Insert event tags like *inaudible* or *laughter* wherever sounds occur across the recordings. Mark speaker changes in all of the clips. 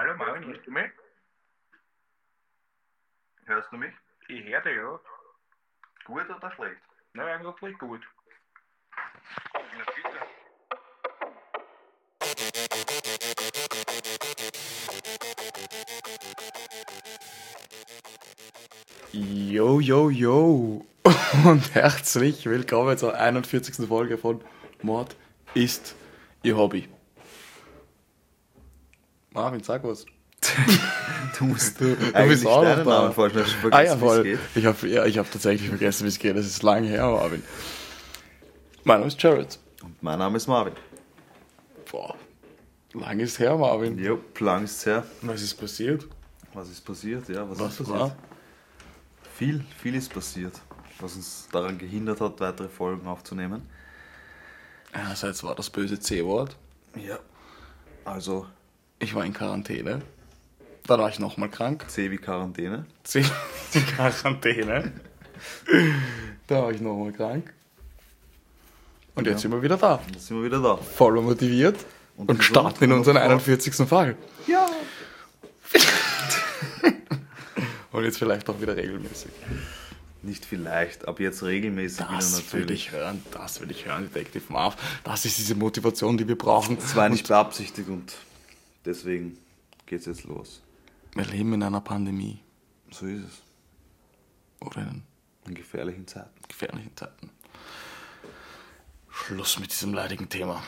Speaker 1: hallo Marvin, hörst du mich?
Speaker 2: Hörst du mich?
Speaker 1: Ich höre dich, ja.
Speaker 2: Gut oder schlecht?
Speaker 1: Na, eigentlich gut.
Speaker 2: Na bitte.
Speaker 3: Yo, yo, yo. *laughs* Und herzlich willkommen zur 41. Folge von Mord ist Ihr Hobby. Marvin, sag was. *laughs*
Speaker 2: Du musst
Speaker 3: Du, du bist auch noch da.
Speaker 2: Namen vorstellen. Ich hab
Speaker 3: Ah ja,
Speaker 2: vergessen, wie es
Speaker 3: voll.
Speaker 2: geht.
Speaker 3: Ich habe ja, ich hab tatsächlich vergessen, wie es geht. Das ist lange her, Marvin. Mein Name ist Jared.
Speaker 2: Und mein Name ist Marvin.
Speaker 3: Boah, lang ist her, Marvin.
Speaker 2: Jo, lang ist's her.
Speaker 3: Was ist passiert?
Speaker 2: Was ist passiert? Ja, was,
Speaker 3: Was
Speaker 2: ist passiert?
Speaker 3: war?
Speaker 2: Viel, viel ist passiert, was uns daran gehindert hat, weitere Folgen aufzunehmen.
Speaker 3: Einerseits war das böse C-Wort.
Speaker 2: Ja. Also,
Speaker 3: Ich war in Quarantäne. Dann war ich nochmal krank.
Speaker 2: C wie Quarantäne.
Speaker 3: C die *laughs* Quarantäne. Da war ich nochmal krank. Und jetzt
Speaker 2: Ja.
Speaker 3: sind wir wieder da.
Speaker 2: Jetzt sind wir wieder da.
Speaker 3: Voll motiviert.
Speaker 2: Und
Speaker 3: Und, starten in unseren
Speaker 2: drauf.
Speaker 3: 41. Fall.
Speaker 2: Ja. *laughs*
Speaker 3: Und jetzt vielleicht auch wieder regelmäßig.
Speaker 2: Nicht vielleicht, ab jetzt regelmäßig wieder
Speaker 3: Das will
Speaker 2: natürlich.
Speaker 3: ich hören, das will ich hören, Detective Marv. Das ist diese Motivation, die wir brauchen.
Speaker 2: Das war nicht beabsichtigt und deswegen geht's jetzt los.
Speaker 3: Wir leben in einer Pandemie
Speaker 2: So ist es.
Speaker 3: oder in
Speaker 2: In gefährlichen Zeiten.
Speaker 3: gefährlichen Zeiten. Schluss mit diesem leidigen Thema.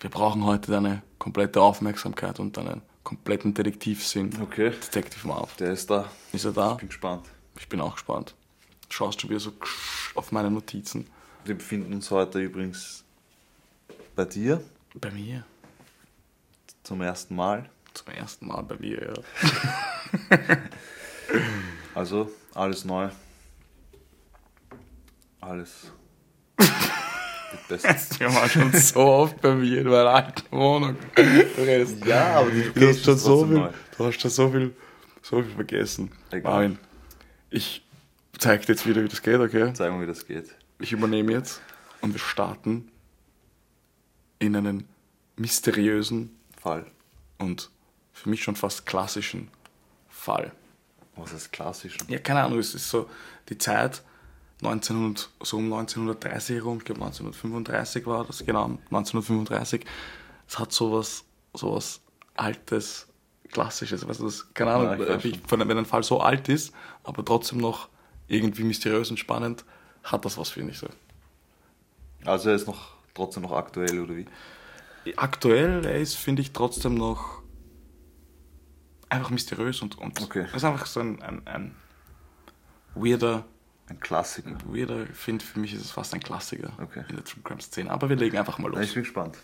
Speaker 3: Wir brauchen heute deine komplette Aufmerksamkeit und deinen kompletten Detektivsinn.
Speaker 2: Okay.
Speaker 3: Detective Marv.
Speaker 2: Der ist da.
Speaker 3: Ist er da?
Speaker 2: Ich bin gespannt.
Speaker 3: Ich bin auch gespannt. Du schaust schon wieder so auf meine Notizen.
Speaker 2: Wir befinden uns heute übrigens bei dir
Speaker 3: Bei mir.
Speaker 2: Zum ersten Mal.
Speaker 3: Zum ersten Mal bei mir, ja. *laughs*
Speaker 2: Also alles neu. Alles. wird besser. *laughs*
Speaker 3: Wir waren schon so oft bei mir in meiner alten Wohnung. Du redest.
Speaker 2: Ja, aber die
Speaker 3: Du hast schon
Speaker 2: ist
Speaker 3: so viel,
Speaker 2: neu.
Speaker 3: du hast schon so viel, so viel vergessen.
Speaker 2: Egal.
Speaker 3: Marvin, ich zeig dir jetzt wieder, wie das geht, okay?
Speaker 2: Zeig mal, wie das geht.
Speaker 3: Ich übernehme jetzt und wir starten in einen mysteriösen
Speaker 2: Fall.
Speaker 3: und für mich schon fast klassischen Fall.
Speaker 2: Was ist klassisch?
Speaker 3: Ja, keine Ahnung, es ist so die Zeit 1900, so um 1930 herum, ich glaube 1935 war das, genau, 1935. Es hat sowas, sowas Altes, Klassisches, weißt du, das, keine
Speaker 2: Ja,
Speaker 3: Ahnung,
Speaker 2: weiß
Speaker 3: wie, wenn ein Fall so alt ist, aber trotzdem noch irgendwie mysteriös und spannend, hat das was, finde ich so.
Speaker 2: Also er ist noch trotzdem noch aktuell, oder wie?
Speaker 3: Aktuell, er ist, finde ich, trotzdem noch einfach mysteriös und, und
Speaker 2: Okay.
Speaker 3: ist einfach so ein, ein, ein weirder,
Speaker 2: Ein Klassiker.
Speaker 3: weirder, ich finde, für mich ist es fast ein Klassiker
Speaker 2: Okay.
Speaker 3: in der True Crime Szene. Aber wir legen einfach mal los.
Speaker 2: ich bin gespannt.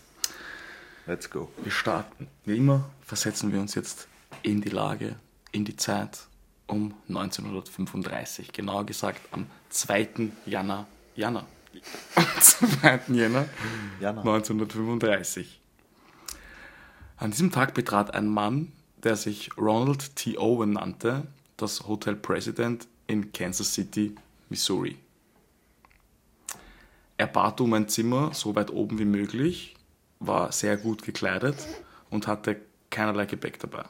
Speaker 2: Let's go.
Speaker 3: Wir starten. Wie immer versetzen wir uns jetzt in die Lage, in die Zeit um 1935. Genauer gesagt am 2. Jänner. Jänner. Am 2. Jänner
Speaker 2: Jana.
Speaker 3: 1935. An diesem Tag betrat ein Mann, der sich Ronald T. Owen nannte, das Hotel President in Kansas City, Missouri. Er bat um ein Zimmer so weit oben wie möglich, war sehr gut gekleidet und hatte keinerlei Gepäck dabei.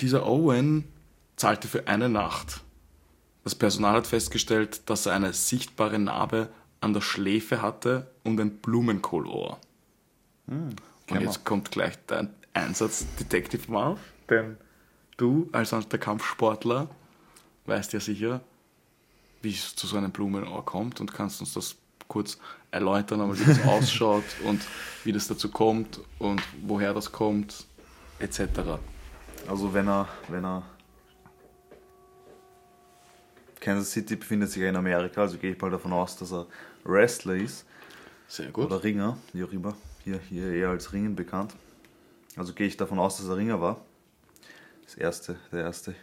Speaker 3: Dieser Owen zahlte für eine Nacht. Das Personal hat festgestellt, dass er eine sichtbare Narbe an der Schläfe hatte und ein Blumenkohlohr. und
Speaker 2: kennen
Speaker 3: jetzt kommt gleich dein Einsatz, Detective Marv, denn du als der Kampfsportler weißt ja sicher, wie es zu so einem Blumenohr kommt und kannst uns das kurz erläutern, aber wie das *laughs* ausschaut und wie das dazu kommt und woher das kommt, etc.
Speaker 2: Also wenn er, wenn er Kansas City befindet sich ja in Amerika, also gehe ich mal davon aus, dass er Wrestler ist
Speaker 3: Sehr gut.
Speaker 2: oder Ringer, wie auch immer. Hier, hier eher als Ringen bekannt. Also gehe ich davon aus, dass er Ringer war. Das erste, der erste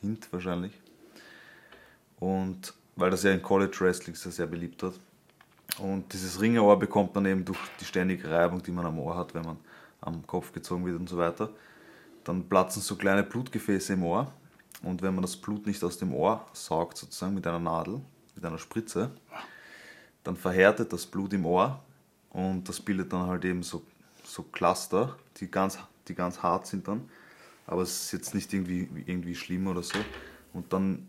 Speaker 2: Hint wahrscheinlich. Und weil das ja in College Wrestling sehr, sehr beliebt hat. Und dieses Ringerohr bekommt man eben durch die ständige Reibung, die man am Ohr hat, wenn man am Kopf gezogen wird und so weiter. Dann platzen so kleine Blutgefäße im Ohr. Und wenn man das Blut nicht aus dem Ohr saugt, sozusagen mit einer Nadel, mit einer Spritze, dann verhärtet das Blut im Ohr und das bildet dann halt eben so, so Cluster, die ganz, die ganz hart sind dann. Aber es ist jetzt nicht irgendwie, irgendwie schlimm oder so. Und dann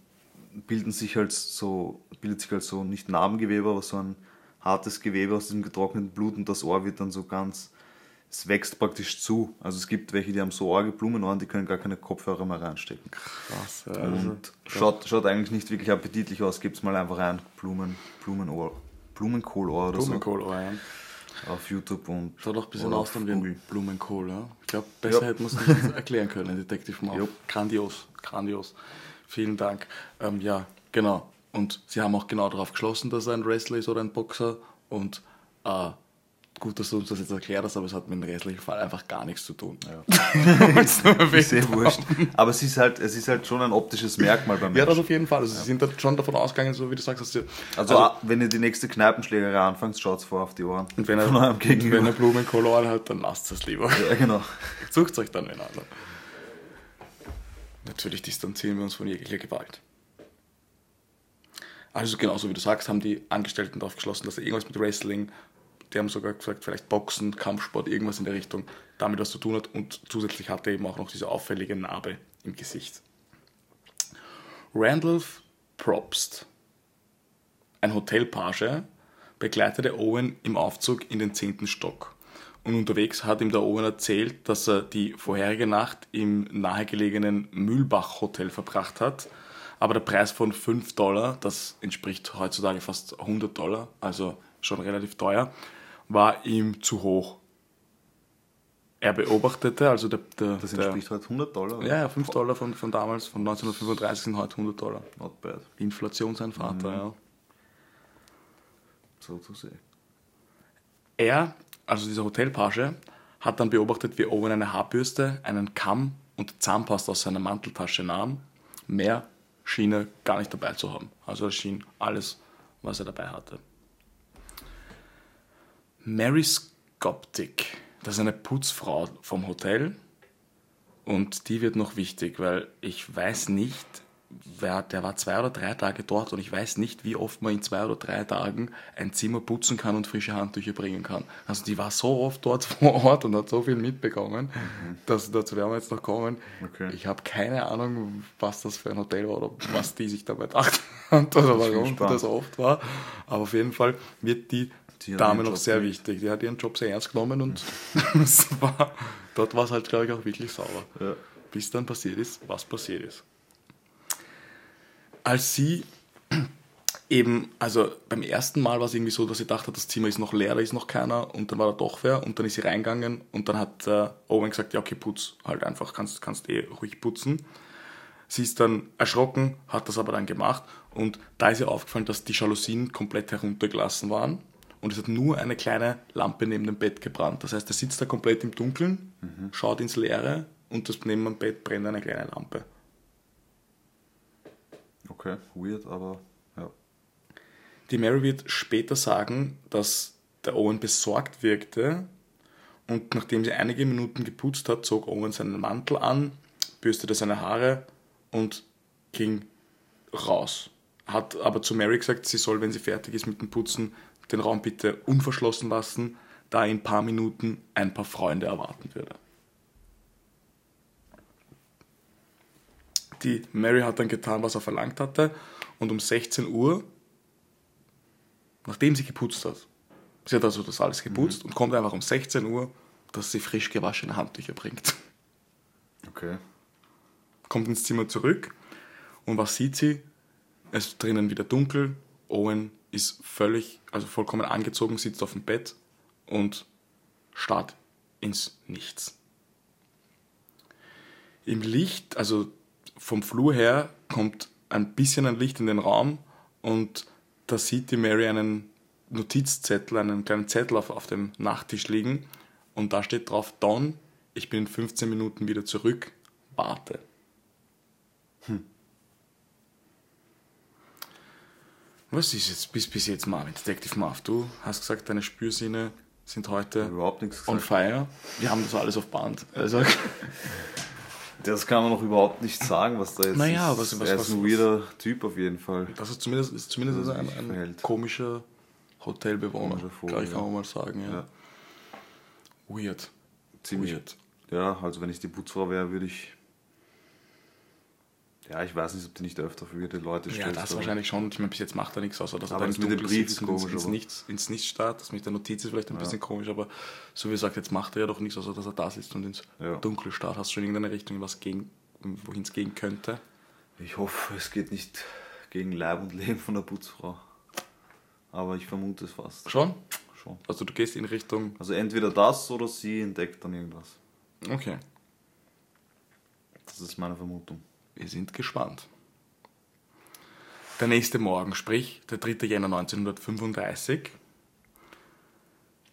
Speaker 2: bilden sich halt so, bildet sich halt so nicht Narbengewebe, aber so ein hartes Gewebe aus diesem getrockneten Blut und das Ohr wird dann so ganz, es wächst praktisch zu. Also es gibt welche, die haben so arge Blumenohren, die können gar keine Kopfhörer mehr reinstecken.
Speaker 3: Krass, ja, also,
Speaker 2: Und schaut, schaut eigentlich nicht wirklich appetitlich aus. Gibt's mal einfach ein Blumen, Blumenohr, Blumenkohlohr oder
Speaker 3: Blumenkohl, oh ja.
Speaker 2: so auf YouTube und
Speaker 3: Schaut auch ein bisschen aus dann wie ein. Blumenkohl, ja. Ich glaube, besser
Speaker 2: Ja.
Speaker 3: hätte man es nicht *laughs* erklären können, Detective Mouth.
Speaker 2: Jupp.
Speaker 3: Grandios, grandios. Vielen Dank. Ähm, ja, genau. Und sie haben auch genau darauf geschlossen, dass er ein Wrestler ist oder ein Boxer. Und äh, gut, dass du uns das jetzt erklärt hast, aber es hat mit dem restlichen Fall einfach gar nichts zu tun. *laughs* Erwähnt *laughs*
Speaker 2: Ist eh wurscht. Aber es ist halt, es ist halt schon ein optisches Merkmal beim
Speaker 3: Ja,
Speaker 2: Menschen.
Speaker 3: das auf jeden Fall. Also, Sie sind da schon davon ausgegangen, so wie du sagst, dass sie.
Speaker 2: Also, ah, wenn ihr die nächste Kneipenschlägerei anfangt, schaut vor auf die Ohren.
Speaker 3: und wenn er, und wenn er Blumenkohl hat, dann lasst es lieber.
Speaker 2: Ja, genau. *laughs*
Speaker 3: Sucht euch dann einander. Natürlich distanzieren wir uns von jeglicher Gewalt. Also genauso wie du sagst, haben die Angestellten darauf geschlossen, dass irgendwas mit Wrestling, die haben sogar gesagt, vielleicht Boxen, Kampfsport, irgendwas in der Richtung, damit was zu tun hat. Und zusätzlich hatte er eben auch noch diese auffällige Narbe im Gesicht. Randolph Probst, ein Hotelpage, begleitete Owen im Aufzug in den zehnten Stock. Und unterwegs hat ihm der Owen erzählt, dass er die vorherige Nacht im nahegelegenen Mühlbach Hotel verbracht hat. Aber der Preis von 5 Dollar, das entspricht heutzutage fast 100 Dollar, also schon relativ teuer, war ihm zu hoch. Er beobachtete, also der, der,
Speaker 2: Das
Speaker 3: der
Speaker 2: entspricht halt 100 Dollar. oder?
Speaker 3: ja, ja, 5 Dollar von, von damals, von 1935 sind heute 100 Dollar.
Speaker 2: Not bad.
Speaker 3: Inflation sein Vater, ja.
Speaker 2: So zu sehen.
Speaker 3: Er, also dieser Hotelpage, hat dann beobachtet, wie Owen eine Haarbürste, einen Kamm und Zahnpasta aus seiner Manteltasche nahm. Mehr schien er gar nicht dabei zu haben. Also es schien alles, was er dabei hatte. Mary Skoptik, das ist eine Putzfrau vom Hotel. Und die wird noch wichtig, weil ich weiß nicht, wer, der war zwei oder drei Tage dort und ich weiß nicht, wie oft man in zwei oder drei Tagen ein Zimmer putzen kann und frische Handtücher bringen kann. Also die war so oft dort *laughs* vor Ort und hat so viel mitbekommen, dass dazu werden wir jetzt noch kommen.
Speaker 2: Okay.
Speaker 3: Ich habe keine Ahnung, was das für ein Hotel war oder was die sich dabei gedacht *laughs* hat oder warum das oft war. Aber auf jeden Fall wird die Dame noch sehr
Speaker 2: geliebt.
Speaker 3: wichtig. Die hat ihren Job sehr ernst genommen und *laughs* war, dort war es halt, glaube ich, auch wirklich sauber.
Speaker 2: Ja.
Speaker 3: Bis dann passiert ist, was passiert ist. Als sie *clears throat* eben, also beim ersten Mal war es irgendwie so, dass sie dachte, das Zimmer ist noch leer, da ist noch keiner und dann war da doch wer und dann ist sie reingegangen und dann hat äh, Owen gesagt, ja okay, putz halt einfach, kannst, kannst eh ruhig putzen. Sie ist dann erschrocken, hat das aber dann gemacht und da ist ihr aufgefallen, dass die Jalousien komplett heruntergelassen waren und es hat nur eine kleine Lampe neben dem Bett gebrannt. Das heißt, er sitzt da komplett im Dunkeln, schaut ins Leere und das neben dem Bett brennt eine kleine Lampe.
Speaker 2: Okay, weird, aber ja.
Speaker 3: Die Mary wird später sagen, dass der Owen besorgt wirkte und nachdem sie einige Minuten geputzt hat, zog Owen seinen Mantel an, bürstete seine Haare und ging raus. Hat aber zu Mary gesagt, sie soll, wenn sie fertig ist mit dem Putzen, den Raum bitte unverschlossen lassen, da in ein paar Minuten ein paar Freunde erwarten würde. Die Mary hat dann getan, was er verlangt hatte und um 16 Uhr nachdem sie geputzt hat. Sie hat also das alles geputzt und kommt einfach um 16 Uhr, dass sie frisch gewaschene Handtücher bringt.
Speaker 2: Okay.
Speaker 3: Kommt ins Zimmer zurück und was sieht sie? Es ist drinnen wieder dunkel. Owen ist völlig, also vollkommen angezogen, sitzt auf dem Bett und starrt ins Nichts. Im Licht, also vom Flur her, kommt ein bisschen ein Licht in den Raum und da sieht die Mary einen Notizzettel, einen kleinen Zettel auf, auf dem Nachttisch liegen und da steht drauf, Don, ich bin in 15 Minuten wieder zurück, warte. Was ist jetzt bis, bis jetzt Marvin, Detective Marv? Du hast gesagt, deine Spürsinne sind heute
Speaker 2: Überhaupt nichts
Speaker 3: on fire. Wir haben das alles auf Band. Also, *laughs*
Speaker 2: Das kann man noch überhaupt nicht sagen, was da jetzt
Speaker 3: Naja,
Speaker 2: ist.
Speaker 3: was- was-
Speaker 2: er ist ein weirder Typ auf jeden Fall.
Speaker 3: das ist zumindest, ist zumindest
Speaker 2: Also
Speaker 3: ein,
Speaker 2: sich
Speaker 3: ein
Speaker 2: verhält.
Speaker 3: komischer Hotelbewohner, glaube ich, kann man mal sagen. Ja.
Speaker 2: Ja.
Speaker 3: Weird.
Speaker 2: ziemlich.
Speaker 3: Weird.
Speaker 2: Ja, also wenn ich die Putzfrau wäre, würde ich. Ja, ich weiß nicht, ob die nicht öfter verwirrte Leute
Speaker 3: Ja,
Speaker 2: stößt,
Speaker 3: das wahrscheinlich schon. Ich meine, bis jetzt macht er nichts, außer dass er
Speaker 2: Aber das mit dem Brief
Speaker 3: sitzt
Speaker 2: ist
Speaker 3: und ins,
Speaker 2: komisch,
Speaker 3: ins,
Speaker 2: aber-
Speaker 3: Nichts, ins Nichts starrt. Das mit der Notiz ist vielleicht ein bisschen komisch, aber so wie gesagt, jetzt macht er ja doch nichts, außer dass er da sitzt und ins
Speaker 2: Ja.
Speaker 3: Dunkle starrt. Hast du schon irgendeine Richtung, was gegen, wohin es gehen könnte?
Speaker 2: Ich hoffe, es geht nicht gegen Leib und Leben von der Putzfrau. Aber ich vermute es fast.
Speaker 3: Schon?
Speaker 2: Schon.
Speaker 3: Also du gehst in Richtung.
Speaker 2: Also entweder das oder sie entdeckt dann irgendwas.
Speaker 3: Okay.
Speaker 2: Das ist meine Vermutung.
Speaker 3: Wir sind gespannt. Der nächste Morgen, sprich der 3. Jänner 1935.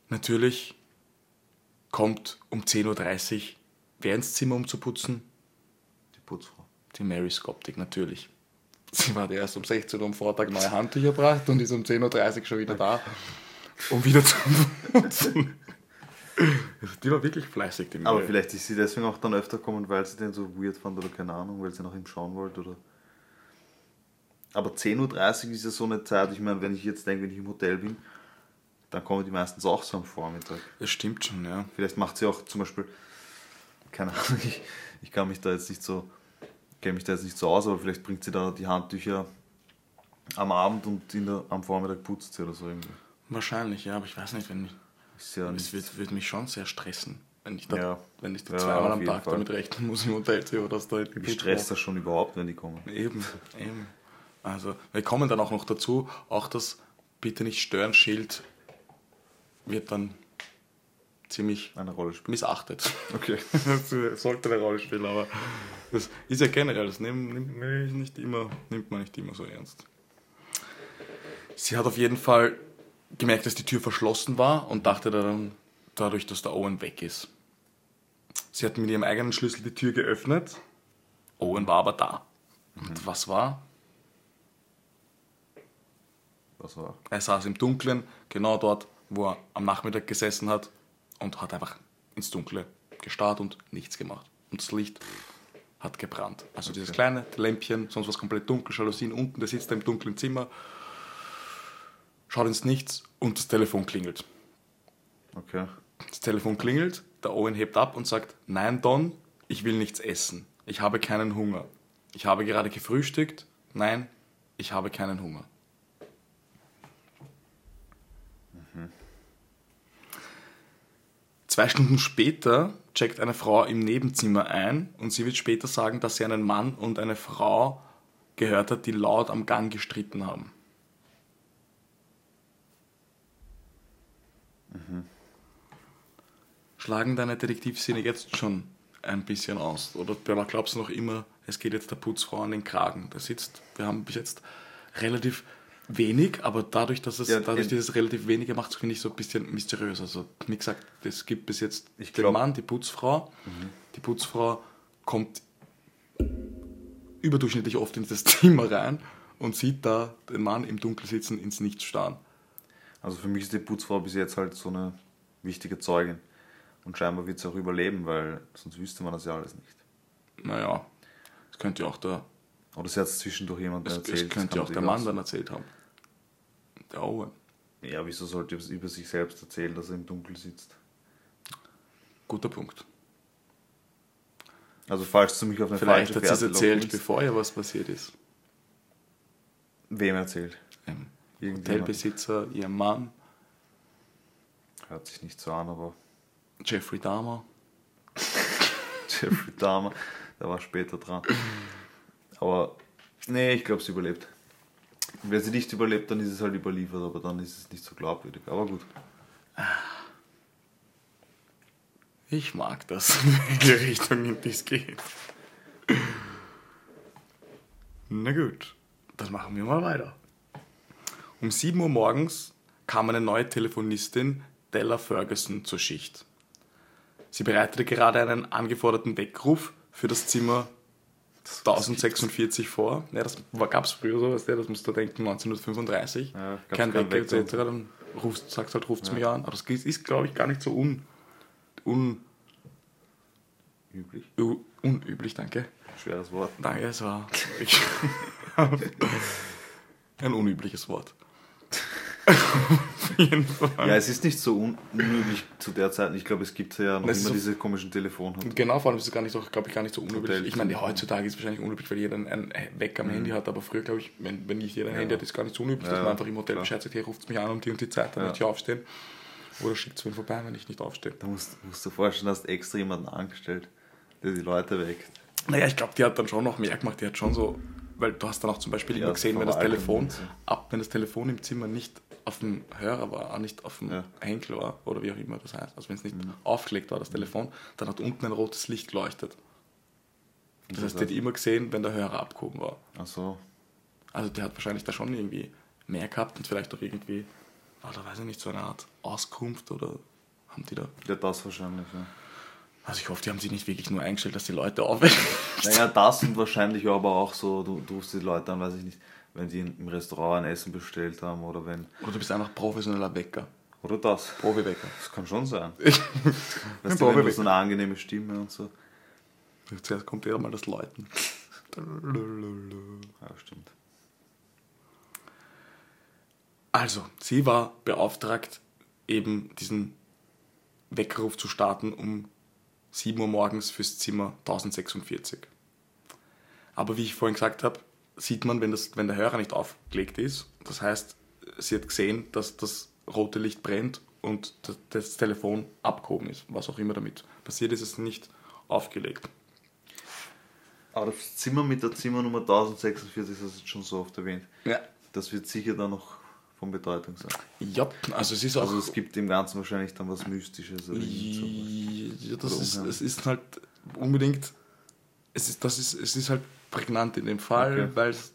Speaker 3: Natürlich kommt um 10.30 Uhr wer ins Zimmer, um zu putzen?
Speaker 2: Die Putzfrau.
Speaker 3: Die Mary Skoptik, natürlich. Sie war erst um 16 Uhr am Vortag neue Handtücher gebracht und ist um 10.30 Uhr schon wieder da, um wieder zu putzen. Die war wirklich fleißig, die
Speaker 2: Aber
Speaker 3: Mary.
Speaker 2: vielleicht ist sie deswegen auch dann öfter kommen, weil sie den so weird fand oder keine Ahnung, weil sie nach ihm schauen wollte oder. Aber 10.30 Uhr ist ja so eine Zeit, ich meine, wenn ich jetzt denke, wenn ich im Hotel bin, dann kommen die meistens auch so am Vormittag.
Speaker 3: Das stimmt schon, ja.
Speaker 2: Vielleicht macht sie auch zum Beispiel, keine Ahnung, *laughs* ich, ich kann mich da jetzt nicht so, kenne mich da jetzt nicht so aus, aber vielleicht bringt sie da die Handtücher am Abend und in der, am Vormittag putzt sie oder so irgendwie.
Speaker 3: Wahrscheinlich, ja, aber ich weiß nicht, wenn
Speaker 2: Ist ja nicht,
Speaker 3: wird, wird mich schon sehr stressen, wenn ich da,
Speaker 2: Ja.
Speaker 3: wenn ich da
Speaker 2: Ja,
Speaker 3: zweimal am Tag
Speaker 2: Fall.
Speaker 3: damit rechnen muss im Hotelzimmer, dass da die
Speaker 2: wie stresst das schon überhaupt, wenn die kommen?
Speaker 3: Eben, eben. Also, wir kommen dann auch noch dazu, auch das Bitte nicht stören Schild wird dann ziemlich
Speaker 2: Eine Rolle
Speaker 3: missachtet.
Speaker 2: Okay. *laughs*
Speaker 3: Das sollte eine Rolle spielen, aber das ist ja generell, das nimmt, nimmt, nicht immer, nimmt man nicht immer so ernst. Sie hat auf jeden Fall gemerkt, dass die Tür verschlossen war und dachte dann dadurch, dass der Owen weg ist. Sie hat mit ihrem eigenen Schlüssel die Tür geöffnet. Owen war aber da. Und was war?
Speaker 2: Was war?
Speaker 3: Er saß im Dunkeln, genau dort, wo er am Nachmittag gesessen hat und hat einfach ins Dunkle gestarrt und nichts gemacht. Und das Licht hat gebrannt. Also dieses kleine Lämpchen, sonst was komplett dunkel, Jalousien unten, der sitzt da im dunklen Zimmer, schaut ins Nichts und das Telefon klingelt.
Speaker 2: Okay.
Speaker 3: Das Telefon klingelt, der Owen hebt ab und sagt, nein Don, ich will nichts essen. Ich habe keinen Hunger. Ich habe gerade gefrühstückt. Nein, ich habe keinen Hunger. Zwei Stunden später checkt eine Frau im Nebenzimmer ein und sie wird später sagen, dass sie einen Mann und eine Frau gehört hat, die laut am Gang gestritten haben. Schlagen deine Detektivsinne jetzt schon ein bisschen aus? Oder glaubst du noch immer, es geht jetzt der Putzfrau an den Kragen? Da sitzt, wir haben bis jetzt relativ wenig, aber dadurch, dass es,
Speaker 2: Ja,
Speaker 3: dadurch,
Speaker 2: in-
Speaker 3: dass es relativ wenige macht, finde ich so ein bisschen mysteriös. Also, wie gesagt, es gibt bis jetzt
Speaker 2: Ich
Speaker 3: den
Speaker 2: glaub-
Speaker 3: Mann, die Putzfrau. Die Putzfrau kommt überdurchschnittlich oft in das *laughs* Zimmer rein und sieht da den Mann im Dunkel sitzen, ins Nichts starren.
Speaker 2: Also für mich ist die Putzfrau bis jetzt halt so eine wichtige Zeugin. Und scheinbar wird sie auch überleben, weil sonst wüsste man das ja alles nicht.
Speaker 3: Naja, das könnte ja auch der,
Speaker 2: Oder sie hat es zwischendurch jemandem erzählt.
Speaker 3: das könnte ja auch der Mann dann erzählt haben. Der Owen.
Speaker 2: Ja, wieso sollte er über sich selbst erzählen, dass er im Dunkeln sitzt?
Speaker 3: Guter Punkt.
Speaker 2: Also falls du mich auf eine
Speaker 3: Vielleicht
Speaker 2: falsche
Speaker 3: hat sie es erzählt, bevor ihr was passiert ist.
Speaker 2: Wem erzählt? Irgendjemand.
Speaker 3: Hotelbesitzer, ihr Mann,
Speaker 2: Hört sich nicht so an, aber
Speaker 3: Jeffrey Dahmer. *laughs*
Speaker 2: Jeffrey Dahmer, der war später dran. Aber nee, ich glaube, sie überlebt. Wenn sie nicht überlebt, dann ist es halt überliefert, aber dann ist es nicht so glaubwürdig. Aber gut.
Speaker 3: Ich mag das, *laughs* in welche Richtung in dies geht. Na gut, dann machen wir mal weiter. Um 7 Uhr morgens kam eine neue Telefonistin, Della Ferguson, zur Schicht. Sie bereitete gerade einen angeforderten Weckruf für das Zimmer 1046 vor. Ja, das gab es früher so, weißt du, das musst du denken, 1935.
Speaker 2: Ja,
Speaker 3: Kein Wecker
Speaker 2: Wecker.
Speaker 3: etc. Dann rufst, sagst halt, ruft es mich an. Aber das ist, glaube ich, gar nicht so un, un,
Speaker 2: Üblich.
Speaker 3: unüblich, danke.
Speaker 2: Schweres Wort.
Speaker 3: Danke, es war *laughs* ein unübliches Wort. Auf jeden Fall.
Speaker 2: Ja, es ist nicht so un unüblich zu der Zeit. Ich glaube, es gibt ja noch immer
Speaker 3: so-
Speaker 2: diese komischen Telefone.
Speaker 3: Genau, vor allem ist es gar nicht so, glaube ich, gar nicht so unüblich.
Speaker 2: Hotel-
Speaker 3: Ich meine, heutzutage ist es wahrscheinlich unüblich, weil jeder ein Wecker am Handy hat, aber früher, glaube ich, wenn, wenn nicht jeder ein Handy hat, ist es gar nicht so unüblich, dass
Speaker 2: Ja,
Speaker 3: man einfach im Hotel. Bescheid sagt, hey, ruft mich an um die und die Zeit, dann
Speaker 2: Ja.
Speaker 3: möchte ich aufstehen. Oder schickt es wen vorbei, wenn ich nicht aufstehe.
Speaker 2: Da musst, musst du vorstellen, hast extra jemanden angestellt, der die Leute weckt.
Speaker 3: Naja, ich glaube, die hat dann schon noch mehr gemacht. Die hat schon so, weil du hast dann auch zum Beispiel
Speaker 2: Ja,
Speaker 3: immer gesehen, wenn das Telefon
Speaker 2: und
Speaker 3: ab, wenn das Telefon im Zimmer nicht auf dem Hörer war, auch nicht auf dem
Speaker 2: Ja. Mhm.
Speaker 3: Henkel war oder wie auch immer das heißt, also wenn es nicht aufgelegt war, das Telefon, dann hat unten ein rotes Licht geleuchtet. Das
Speaker 2: das
Speaker 3: heißt, die hat immer gesehen, wenn der Hörer abgehoben war.
Speaker 2: Ach so.
Speaker 3: Also der hat wahrscheinlich da schon irgendwie mehr gehabt und vielleicht auch irgendwie, oder weiß ich nicht, so eine Art Auskunft oder haben die da.
Speaker 2: Ja, das wahrscheinlich, ja.
Speaker 3: Also ich hoffe, die haben sich nicht wirklich nur eingestellt, dass die Leute aufwecken.
Speaker 2: Naja, das und wahrscheinlich aber auch so, du, du rufst die Leute an, weiß ich nicht, wenn die im Restaurant ein Essen bestellt haben oder wenn.
Speaker 3: Oder du bist einfach professioneller Wecker.
Speaker 2: Oder das.
Speaker 3: Profi-Wecker.
Speaker 2: Das kann schon sein. *laughs*
Speaker 3: Ich,
Speaker 2: Weißt du, wenn du so eine angenehme Stimme und so.
Speaker 3: Zuerst kommt eher mal das Läuten.
Speaker 2: Ja, stimmt.
Speaker 3: Also, sie war beauftragt, eben diesen Weckruf zu starten um 7 Uhr morgens fürs Zimmer 1046. Aber wie ich vorhin gesagt habe, sieht man, wenn, das, wenn der Hörer nicht aufgelegt ist, das heißt, sie hat gesehen, dass das rote Licht brennt und das, das Telefon abgehoben ist. Was auch immer damit passiert ist, ist nicht aufgelegt.
Speaker 2: Aber das Zimmer mit der Zimmernummer 1046, das ist jetzt schon so oft erwähnt.
Speaker 3: Ja.
Speaker 2: Das wird sicher dann noch von Bedeutung sein.
Speaker 3: Ja, also es ist auch.
Speaker 2: Also es gibt dem Ganzen wahrscheinlich dann was Mystisches. Oder.
Speaker 3: Ja, das ist, es ist halt unbedingt, es ist, das ist, es ist halt prägnant in dem Fall,
Speaker 2: Okay.
Speaker 3: weil es,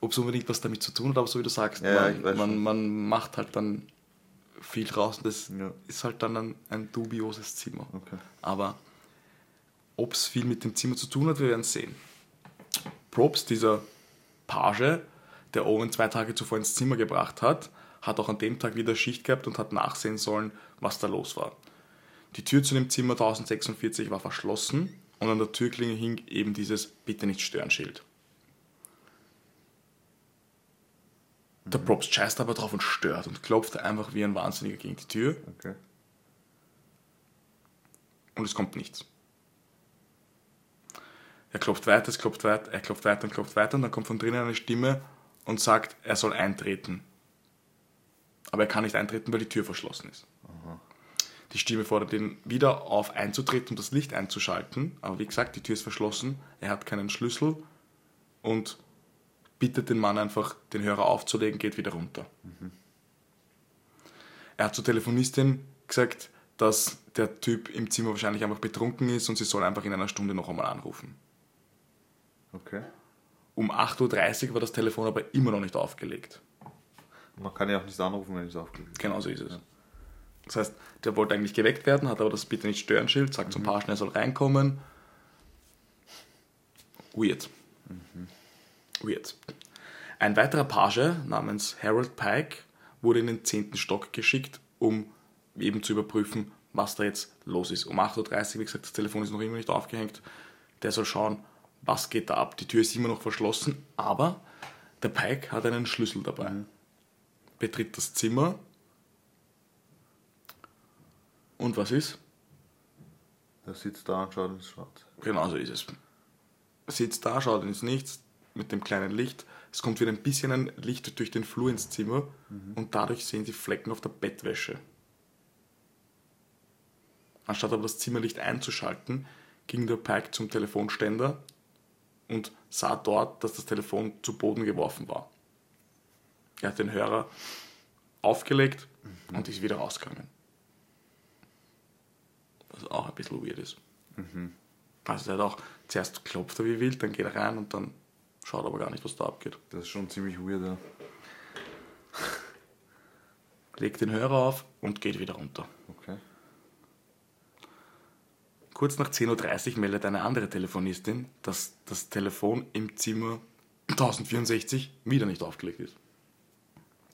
Speaker 3: ob es unbedingt was damit zu tun hat, aber so wie du sagst,
Speaker 2: Ja,
Speaker 3: man, man, man macht halt dann viel draus und das
Speaker 2: Ja.
Speaker 3: ist halt dann ein, ein dubioses Zimmer.
Speaker 2: Okay.
Speaker 3: Aber ob es viel mit dem Zimmer zu tun hat, wir werden sehen. Props, dieser Page, der Owen zwei Tage zuvor ins Zimmer gebracht hat, hat auch an dem Tag wieder Schicht gehabt und hat nachsehen sollen, was da los war. Die Tür zu dem Zimmer 1046 war verschlossen und an der Türklinge hing eben dieses Bitte nicht stören Schild. Der Props scheißt aber drauf und stört und klopft einfach wie ein Wahnsinniger gegen die Tür
Speaker 2: Okay.
Speaker 3: und es kommt nichts. Er klopft weiter, es klopft weiter, er klopft weiter und klopft weiter und dann kommt von drinnen eine Stimme und sagt, er soll eintreten. Aber er kann nicht eintreten, weil die Tür verschlossen ist. Die Stimme fordert ihn wieder auf, einzutreten und das Licht einzuschalten. Aber wie gesagt, die Tür ist verschlossen, er hat keinen Schlüssel und bittet den Mann einfach, den Hörer aufzulegen, geht wieder runter. Er hat zur Telefonistin gesagt, dass der Typ im Zimmer wahrscheinlich einfach betrunken ist und sie soll einfach in einer Stunde noch einmal anrufen.
Speaker 2: Okay.
Speaker 3: Um 8.30 Uhr war das Telefon aber immer noch nicht aufgelegt.
Speaker 2: Man kann ja auch nicht anrufen, wenn es aufgelegt ist.
Speaker 3: Genau so ist es. Das heißt, der wollte eigentlich geweckt werden, hat aber das Bitte nicht stören Schild, sagt zum Pagen, er soll reinkommen. Weird. Weird. Ein weiterer Page namens Harold Pike wurde in den 10. Stock geschickt, um eben zu überprüfen, was da jetzt los ist. Um 8.30 Uhr, wie gesagt, das Telefon ist noch immer nicht aufgehängt. Der soll schauen, was geht da ab. Die Tür ist immer noch verschlossen, aber der Pike hat einen Schlüssel dabei. Betritt das Zimmer. Und was ist?
Speaker 2: Der sitzt da und schaut ins Schwarz.
Speaker 3: Genau so ist es. Sitzt da, schaut ins Nichts mit dem kleinen Licht. Es kommt wieder ein bisschen ein Licht durch den Flur ins Zimmer und dadurch sehen sie Flecken auf der Bettwäsche. Anstatt aber das Zimmerlicht einzuschalten, ging der Pike zum Telefonständer und sah dort, dass das Telefon zu Boden geworfen war. Er hat den Hörer aufgelegt und ist wieder rausgegangen. Was auch ein bisschen weird ist. Also er hat auch zuerst klopft er wie wild, dann geht er rein und dann schaut aber gar nicht, was da abgeht.
Speaker 2: Das ist schon ziemlich weird, ja. *laughs*
Speaker 3: Legt den Hörer auf und geht wieder runter.
Speaker 2: Okay.
Speaker 3: Kurz nach 10.30 Uhr meldet eine andere Telefonistin, dass das Telefon im Zimmer 1064 wieder nicht aufgelegt ist.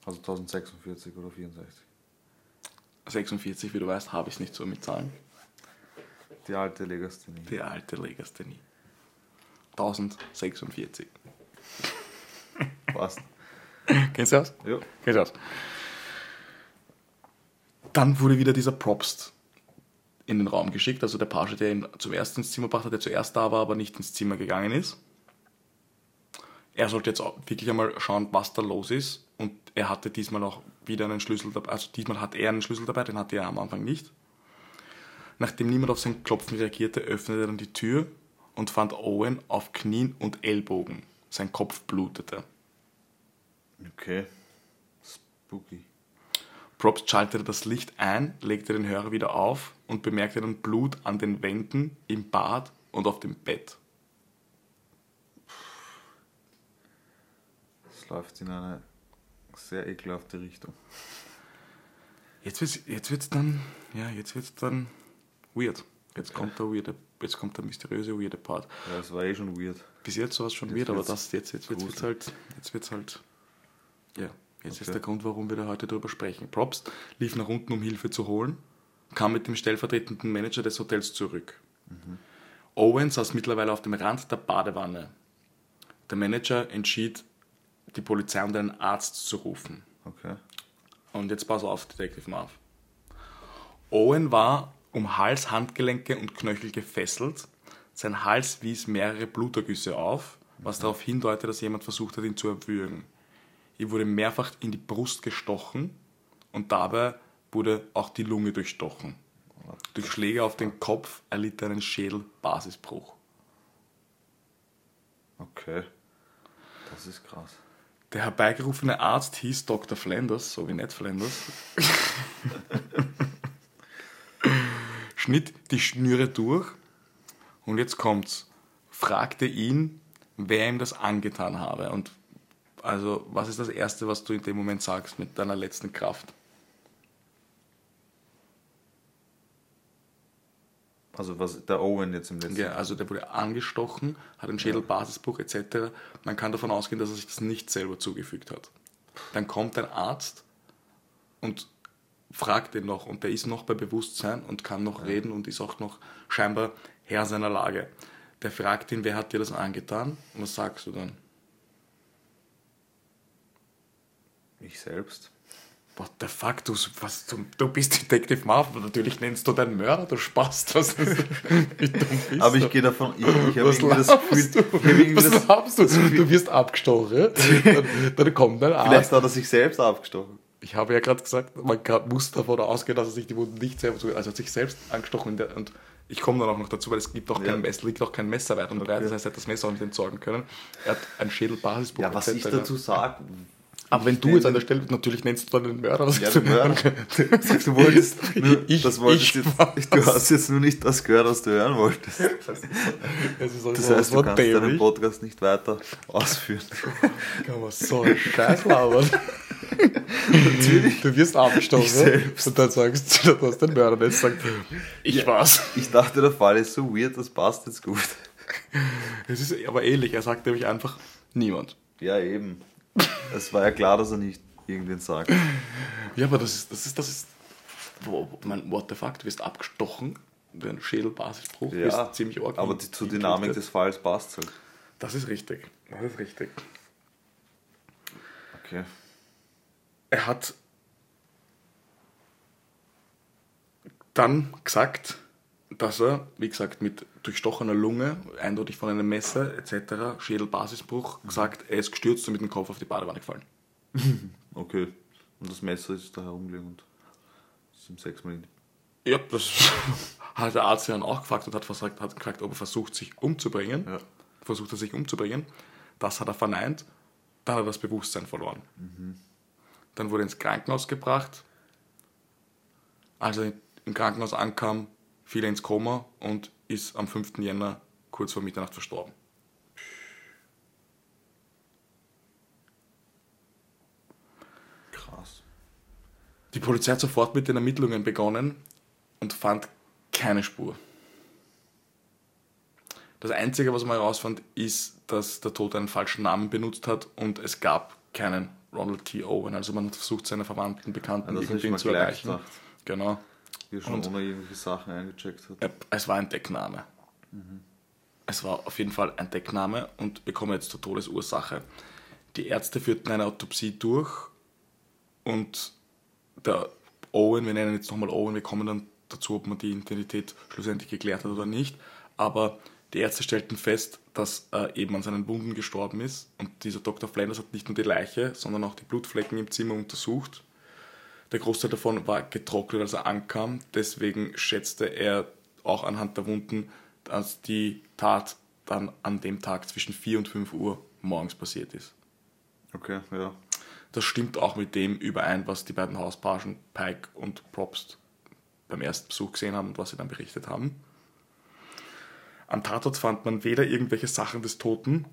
Speaker 2: Also 1046 oder 64.
Speaker 3: 46, wie du weißt, habe ich es nicht so mit Zahlen.
Speaker 2: Die alte Legasthenie.
Speaker 3: Die alte Legasthenie. 1046. *laughs*
Speaker 2: Passt.
Speaker 3: Kennst du das?
Speaker 2: Ja.
Speaker 3: Kennst du das? Dann wurde wieder dieser Propst in den Raum geschickt, also der Page, der ihn zum ersten ins Zimmer gebracht hat, der zuerst da war, aber nicht ins Zimmer gegangen ist. Er sollte jetzt auch wirklich einmal schauen, was da los ist. Und er hatte diesmal auch wieder einen Schlüssel dabei. Also diesmal hat er einen Schlüssel dabei, den hatte er am Anfang nicht. Nachdem niemand auf sein Klopfen reagierte, öffnete er dann die Tür und fand Owen auf Knien und Ellbogen. Sein Kopf blutete.
Speaker 2: Okay. Spooky.
Speaker 3: Probst schaltete das Licht ein, legte den Hörer wieder auf und bemerkte dann Blut an den Wänden, im Bad und auf dem Bett.
Speaker 2: Das läuft in eine sehr ekelhafte Richtung.
Speaker 3: Jetzt wird's, jetzt wird's dann, ja, jetzt wird's dann weird. Jetzt kommt der weirde, jetzt kommt der mysteriöse weirde Part.
Speaker 2: Ja, das war eh schon weird.
Speaker 3: Bis jetzt war es schon
Speaker 2: Jetzt
Speaker 3: weird, aber das jetzt, jetzt wird's, wird's halt, jetzt wird's halt, ja, jetzt ist
Speaker 2: Okay.
Speaker 3: der Grund, warum wir da heute drüber sprechen. Probst lief nach unten, um Hilfe zu holen, kam mit dem stellvertretenden Manager des Hotels zurück. Owen saß mittlerweile auf dem Rand der Badewanne. Der Manager entschied, die Polizei und einen Arzt zu rufen.
Speaker 2: Okay.
Speaker 3: Und jetzt pass auf, Detective Marv. Owen war um Hals, Handgelenke und Knöchel gefesselt. Sein Hals wies mehrere Blutergüsse auf, was darauf hindeutete, dass jemand versucht hat, ihn zu erwürgen. Ihm wurde mehrfach in die Brust gestochen und dabei wurde auch die Lunge durchstochen. Durch Schläge auf den Kopf erlitt er einen Schädelbasisbruch.
Speaker 2: Okay. Das ist krass.
Speaker 3: Der herbeigerufene Arzt hieß Dr. Flanders, so wie Ned Flanders. *laughs* Schnitt die Schnüre durch und jetzt kommt's. Fragte ihn, wer ihm das angetan habe. Und also, was ist das Erste, was du in dem Moment sagst mit deiner letzten Kraft?
Speaker 2: Also was der Owen jetzt im letzten
Speaker 3: Ja, also der wurde angestochen, hat einen Schädelbasisbruch etc. Man kann davon ausgehen, dass er sich das nicht selber zugefügt hat. Dann kommt ein Arzt und fragt ihn noch und der ist noch bei Bewusstsein und kann noch reden und ist auch noch scheinbar Herr seiner Lage. Der fragt ihn, wer hat dir das angetan? Und was sagst du dann?
Speaker 2: Ich selbst.
Speaker 3: What the fuck, du, was, du, du bist Detective Marvel, natürlich nennst du deinen Mörder, du Spaß. Das ist, wie dumm bist
Speaker 2: Aber ich gehe davon, ich, ich habe irgendwie das Gefühl,
Speaker 3: du?
Speaker 2: ich irgendwie
Speaker 3: Was
Speaker 2: das,
Speaker 3: du? Du wirst abgestochen, *laughs* dann, dann kommt ein
Speaker 2: vielleicht
Speaker 3: Arzt.
Speaker 2: hat er sich selbst abgestochen.
Speaker 3: Ich habe ja gerade gesagt, man kann, muss davon ausgehen, dass er sich die Wunden nicht zugeht. Also hat sich selbst angestochen. Und ich komme dann auch noch dazu, weil es gibt auch
Speaker 2: Ja.
Speaker 3: kein Messer, liegt auch kein Messer weit und breit. Das heißt, er hat das Messer auch nicht entsorgen können. Er hat einen Schädelbasisbruch.
Speaker 2: Ja, was ich dazu sage.
Speaker 3: Aber wenn du jetzt an der Stelle, natürlich nennst du dann den Mörder.
Speaker 2: Ja, den Mörder. *laughs* Sagst du wolltest, nur,
Speaker 3: Ich-
Speaker 2: das wolltest
Speaker 3: ich
Speaker 2: jetzt, *laughs* du hast jetzt nur nicht das gehört, was du hören wolltest.
Speaker 3: Es ist
Speaker 2: Das heißt, du kannst deinen. Podcast nicht weiter ausführen. *laughs*
Speaker 3: Kann man so einen Scheiß labern. Natürlich. Du wirst
Speaker 2: Ich
Speaker 3: abgestochen
Speaker 2: selbst.
Speaker 3: und dann sagst du, du hast den Mörder nicht sagt, ich war's.
Speaker 2: Ich dachte, der Fall ist so weird, das passt jetzt gut.
Speaker 3: Es ist aber ähnlich, er sagt nämlich einfach niemand.
Speaker 2: Ja, eben. Es war ja klar, dass er nicht irgendwen sagt.
Speaker 3: Ja, aber das ist, das ist, das ist, wo, mein, what the fuck, du wirst abgestochen, ein Schädelbasisbruch,
Speaker 2: Ja,
Speaker 3: bist ziemlich arg.
Speaker 2: aber die, zur Dynamik des Falls passt halt.
Speaker 3: Das ist richtig, das ist richtig.
Speaker 2: Okay.
Speaker 3: Er hat dann gesagt, dass er, wie gesagt, mit durchstochener Lunge, eindeutig von einem Messer etc., Schädelbasisbruch, gesagt, er ist gestürzt und mit dem Kopf auf die Badewanne gefallen. *laughs*
Speaker 2: Okay. Und das Messer ist da herumgelegen und ist ihm sechsmal in die
Speaker 3: Ja, das *laughs* hat der Arzt ja dann auch gefragt und hat, versagt, hat gefragt, ob er versucht, sich umzubringen.
Speaker 2: Ja.
Speaker 3: Versucht er sich umzubringen. Das hat er verneint. Dann hat er das Bewusstsein verloren. Dann wurde er ins Krankenhaus gebracht. Als er im Krankenhaus ankam, fiel er ins Koma und ist am 5. Jänner kurz vor Mitternacht verstorben.
Speaker 2: Krass.
Speaker 3: Die Polizei hat sofort mit den Ermittlungen begonnen und fand keine Spur. Das Einzige, was man herausfand, ist, dass der Tote einen falschen Namen benutzt hat und es gab keinen Ronald T. Owen. Also man versucht, seine Verwandten, Bekannten
Speaker 2: Ja,
Speaker 3: irgendwie zu erreichen.
Speaker 2: gedacht.
Speaker 3: Genau.
Speaker 2: Wie er schon
Speaker 3: Und-
Speaker 2: ohne irgendwelche Sachen eingecheckt hat.
Speaker 3: Es war ein Deckname. Es war auf jeden Fall ein Deckname und wir kommen jetzt zur Todesursache. Die Ärzte führten eine Autopsie durch und der Owen, wir nennen jetzt nochmal Owen, wir kommen dann dazu, ob man die Identität schlussendlich geklärt hat oder nicht. Aber die Ärzte stellten fest, dass er eben an seinen Wunden gestorben ist. Und dieser Dr. Flanders hat nicht nur die Leiche, sondern auch die Blutflecken im Zimmer untersucht. Der Großteil davon war getrocknet, als er ankam. Deswegen schätzte er auch anhand der Wunden, dass die Tat dann an dem Tag zwischen 4 und 5 Uhr morgens passiert ist.
Speaker 2: Okay, ja.
Speaker 3: Das stimmt auch mit dem überein, was die beiden Hauspagen Pike und Probst beim ersten Besuch gesehen haben und was sie dann berichtet haben. Am Tatort fand man weder irgendwelche Sachen des Toten,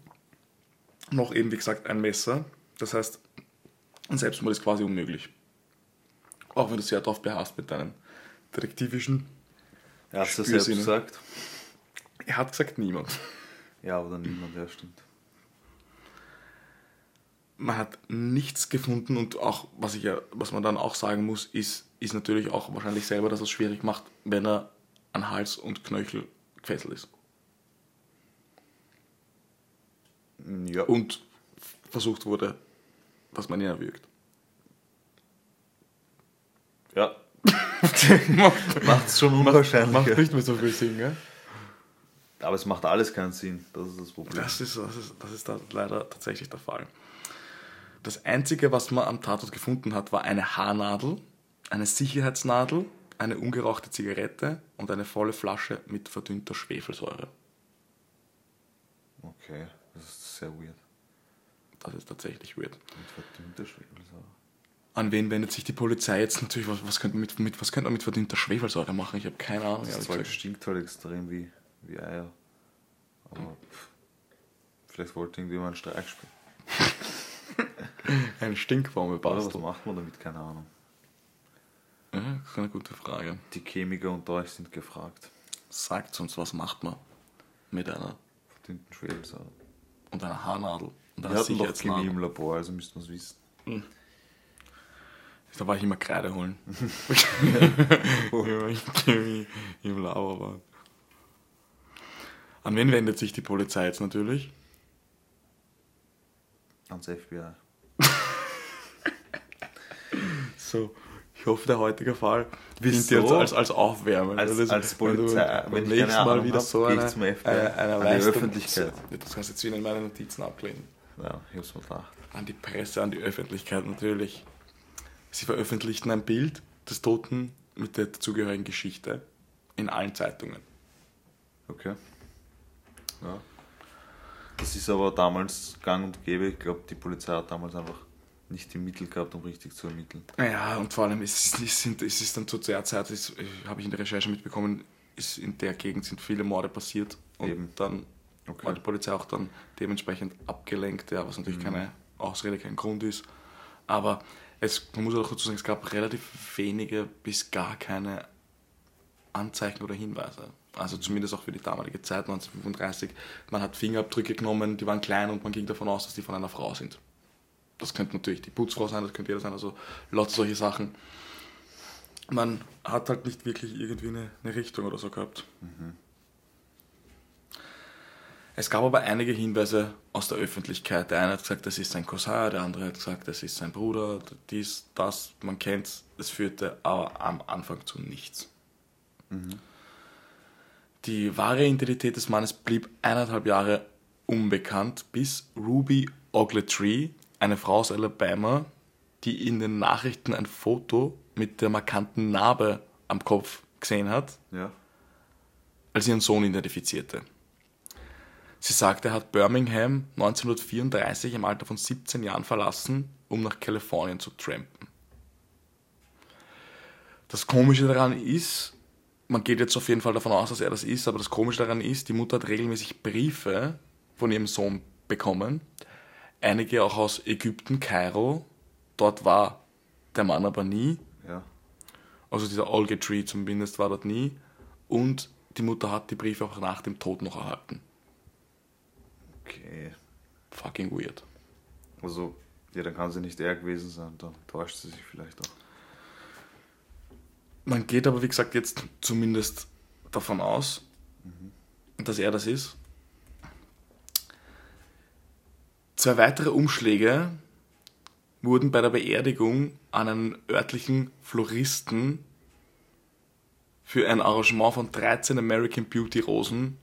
Speaker 3: noch eben, wie gesagt, ein Messer. Das heißt, ein Selbstmord ist quasi unmöglich. Auch wenn du sehr darauf beharrst mit deinem detektivischen.
Speaker 2: Er hat es selbst gesagt.
Speaker 3: Er hat gesagt, niemand.
Speaker 2: Ja, aber dann niemand, ja, stimmt.
Speaker 3: man hat nichts gefunden und auch, was, ich ja, was man dann auch sagen muss, ist, ist natürlich auch wahrscheinlich selber, dass es schwierig macht, wenn er an Hals und Knöchel gefesselt ist.
Speaker 2: Ja.
Speaker 3: Und versucht wurde, dass man ihn erwürgt.
Speaker 2: Ja. *laughs* Macht es schon unwahrscheinlich.
Speaker 3: Macht nicht mehr so viel Sinn, gell?
Speaker 2: Aber es macht alles keinen Sinn. Das ist das Problem.
Speaker 3: Das ist, das, ist, das ist da leider tatsächlich der Fall. Das Einzige, was man am Tatort gefunden hat, war eine Haarnadel, eine Sicherheitsnadel, eine ungerauchte Zigarette und eine volle Flasche mit verdünnter Schwefelsäure.
Speaker 2: Okay, das ist sehr weird.
Speaker 3: Das ist tatsächlich weird.
Speaker 2: Und verdünnte Schwefelsäure.
Speaker 3: An wen wendet sich die Polizei jetzt natürlich? Was, was, könnte, man mit, mit, was könnte man mit verdünnter Schwefelsäure machen? Ich habe keine Ahnung.
Speaker 2: Das Zeug stinkt halt extrem wie, wie Eier. Aber pff, vielleicht wollte irgendjemand einen Streik spielen. *laughs*
Speaker 3: Ein Stinkbombe
Speaker 2: Oder was
Speaker 3: passt.
Speaker 2: macht man damit? Keine Ahnung.
Speaker 3: Ja, das ist eine gute Frage.
Speaker 2: Die Chemiker unter euch sind gefragt.
Speaker 3: Sagt uns, was macht man mit einer
Speaker 2: Verdünnten Schwefelsäure.
Speaker 3: Und einer Haarnadel und
Speaker 2: Wir
Speaker 3: einer
Speaker 2: hatten doch Chemie im Labor, also müssten wir es wissen.
Speaker 3: Da war ich immer Kreide holen. Chemie *laughs* *laughs* im Labor war. An wen wendet sich die Polizei jetzt natürlich?
Speaker 2: Ans FBI. *laughs*
Speaker 3: So, hoffe, der heutige Fall dient jetzt als, als Aufwärmen.
Speaker 2: Als-
Speaker 3: Wenn du-
Speaker 2: als
Speaker 3: wenn du
Speaker 2: Polizei, wenn ich
Speaker 3: nächsten
Speaker 2: keine
Speaker 3: Mal wieder
Speaker 2: hab,
Speaker 3: so eine, eine, eine
Speaker 2: an die
Speaker 3: Leistung-
Speaker 2: Öffentlichkeit.
Speaker 3: Das kannst du jetzt wieder in meine Notizen ablehnen.
Speaker 2: Ja, ich hab's mir gedacht.
Speaker 3: An die Presse, an die Öffentlichkeit natürlich. Sie veröffentlichten ein Bild des Toten mit der dazugehörigen Geschichte in allen Zeitungen.
Speaker 2: Okay. Ja. Das ist aber damals gang und gäbe. Ich glaube, die Polizei hat damals einfach nicht die Mittel gehabt, um richtig zu ermitteln.
Speaker 3: Ja, und vor allem ist es, es, sind, es ist dann zu der Zeit, ist, habe ich in der Recherche mitbekommen, ist in der Gegend sind viele Morde passiert und
Speaker 2: Eben.
Speaker 3: dann
Speaker 2: Okay.
Speaker 3: war die Polizei auch dann dementsprechend abgelenkt, ja, was natürlich keine Ausrede, kein Grund ist. Aber es, man muss auch dazu sagen, es gab relativ wenige bis gar keine Anzeichen oder Hinweise. Also zumindest auch für die damalige Zeit, 1935. Man hat Fingerabdrücke genommen, die waren klein und man ging davon aus, dass die von einer Frau sind. Das könnte natürlich die Putzfrau sein, das könnte jeder sein, also lauter solche Sachen. Man hat halt nicht wirklich irgendwie eine, eine Richtung oder so gehabt. Es gab aber einige Hinweise aus der Öffentlichkeit. Der eine hat gesagt, das ist sein Cousin, der andere hat gesagt, das ist sein Bruder, dies, das, man kennt es führte aber am Anfang zu nichts. Die wahre Identität des Mannes blieb eineinhalb Jahre unbekannt, bis Ruby Ogletree, eine Frau aus Alabama, die in den Nachrichten ein Foto mit der markanten Narbe am Kopf gesehen hat,
Speaker 2: Ja.
Speaker 3: als ihren Sohn identifizierte. Sie sagte, er hat Birmingham 1934 im Alter von 17 Jahren verlassen, um nach Kalifornien zu trampen. Das Komische daran ist, man geht jetzt auf jeden Fall davon aus, dass er das ist, aber das Komische daran ist, die Mutter hat regelmäßig Briefe von ihrem Sohn bekommen. Einige auch aus Ägypten, Kairo. Dort war der Mann aber nie.
Speaker 2: Ja.
Speaker 3: Also dieser Olgetree zumindest war dort nie. Und die Mutter hat die Briefe auch nach dem Tod noch erhalten.
Speaker 2: Okay.
Speaker 3: Fucking weird.
Speaker 2: Also, ja, dann kann sie nicht er gewesen sein. Dann täuscht sie sich vielleicht auch.
Speaker 3: Man geht aber, wie gesagt, jetzt zumindest davon aus, dass er das ist. Zwei weitere Umschläge wurden bei der Beerdigung an einen örtlichen Floristen für ein Arrangement von 13 American Beauty Rosen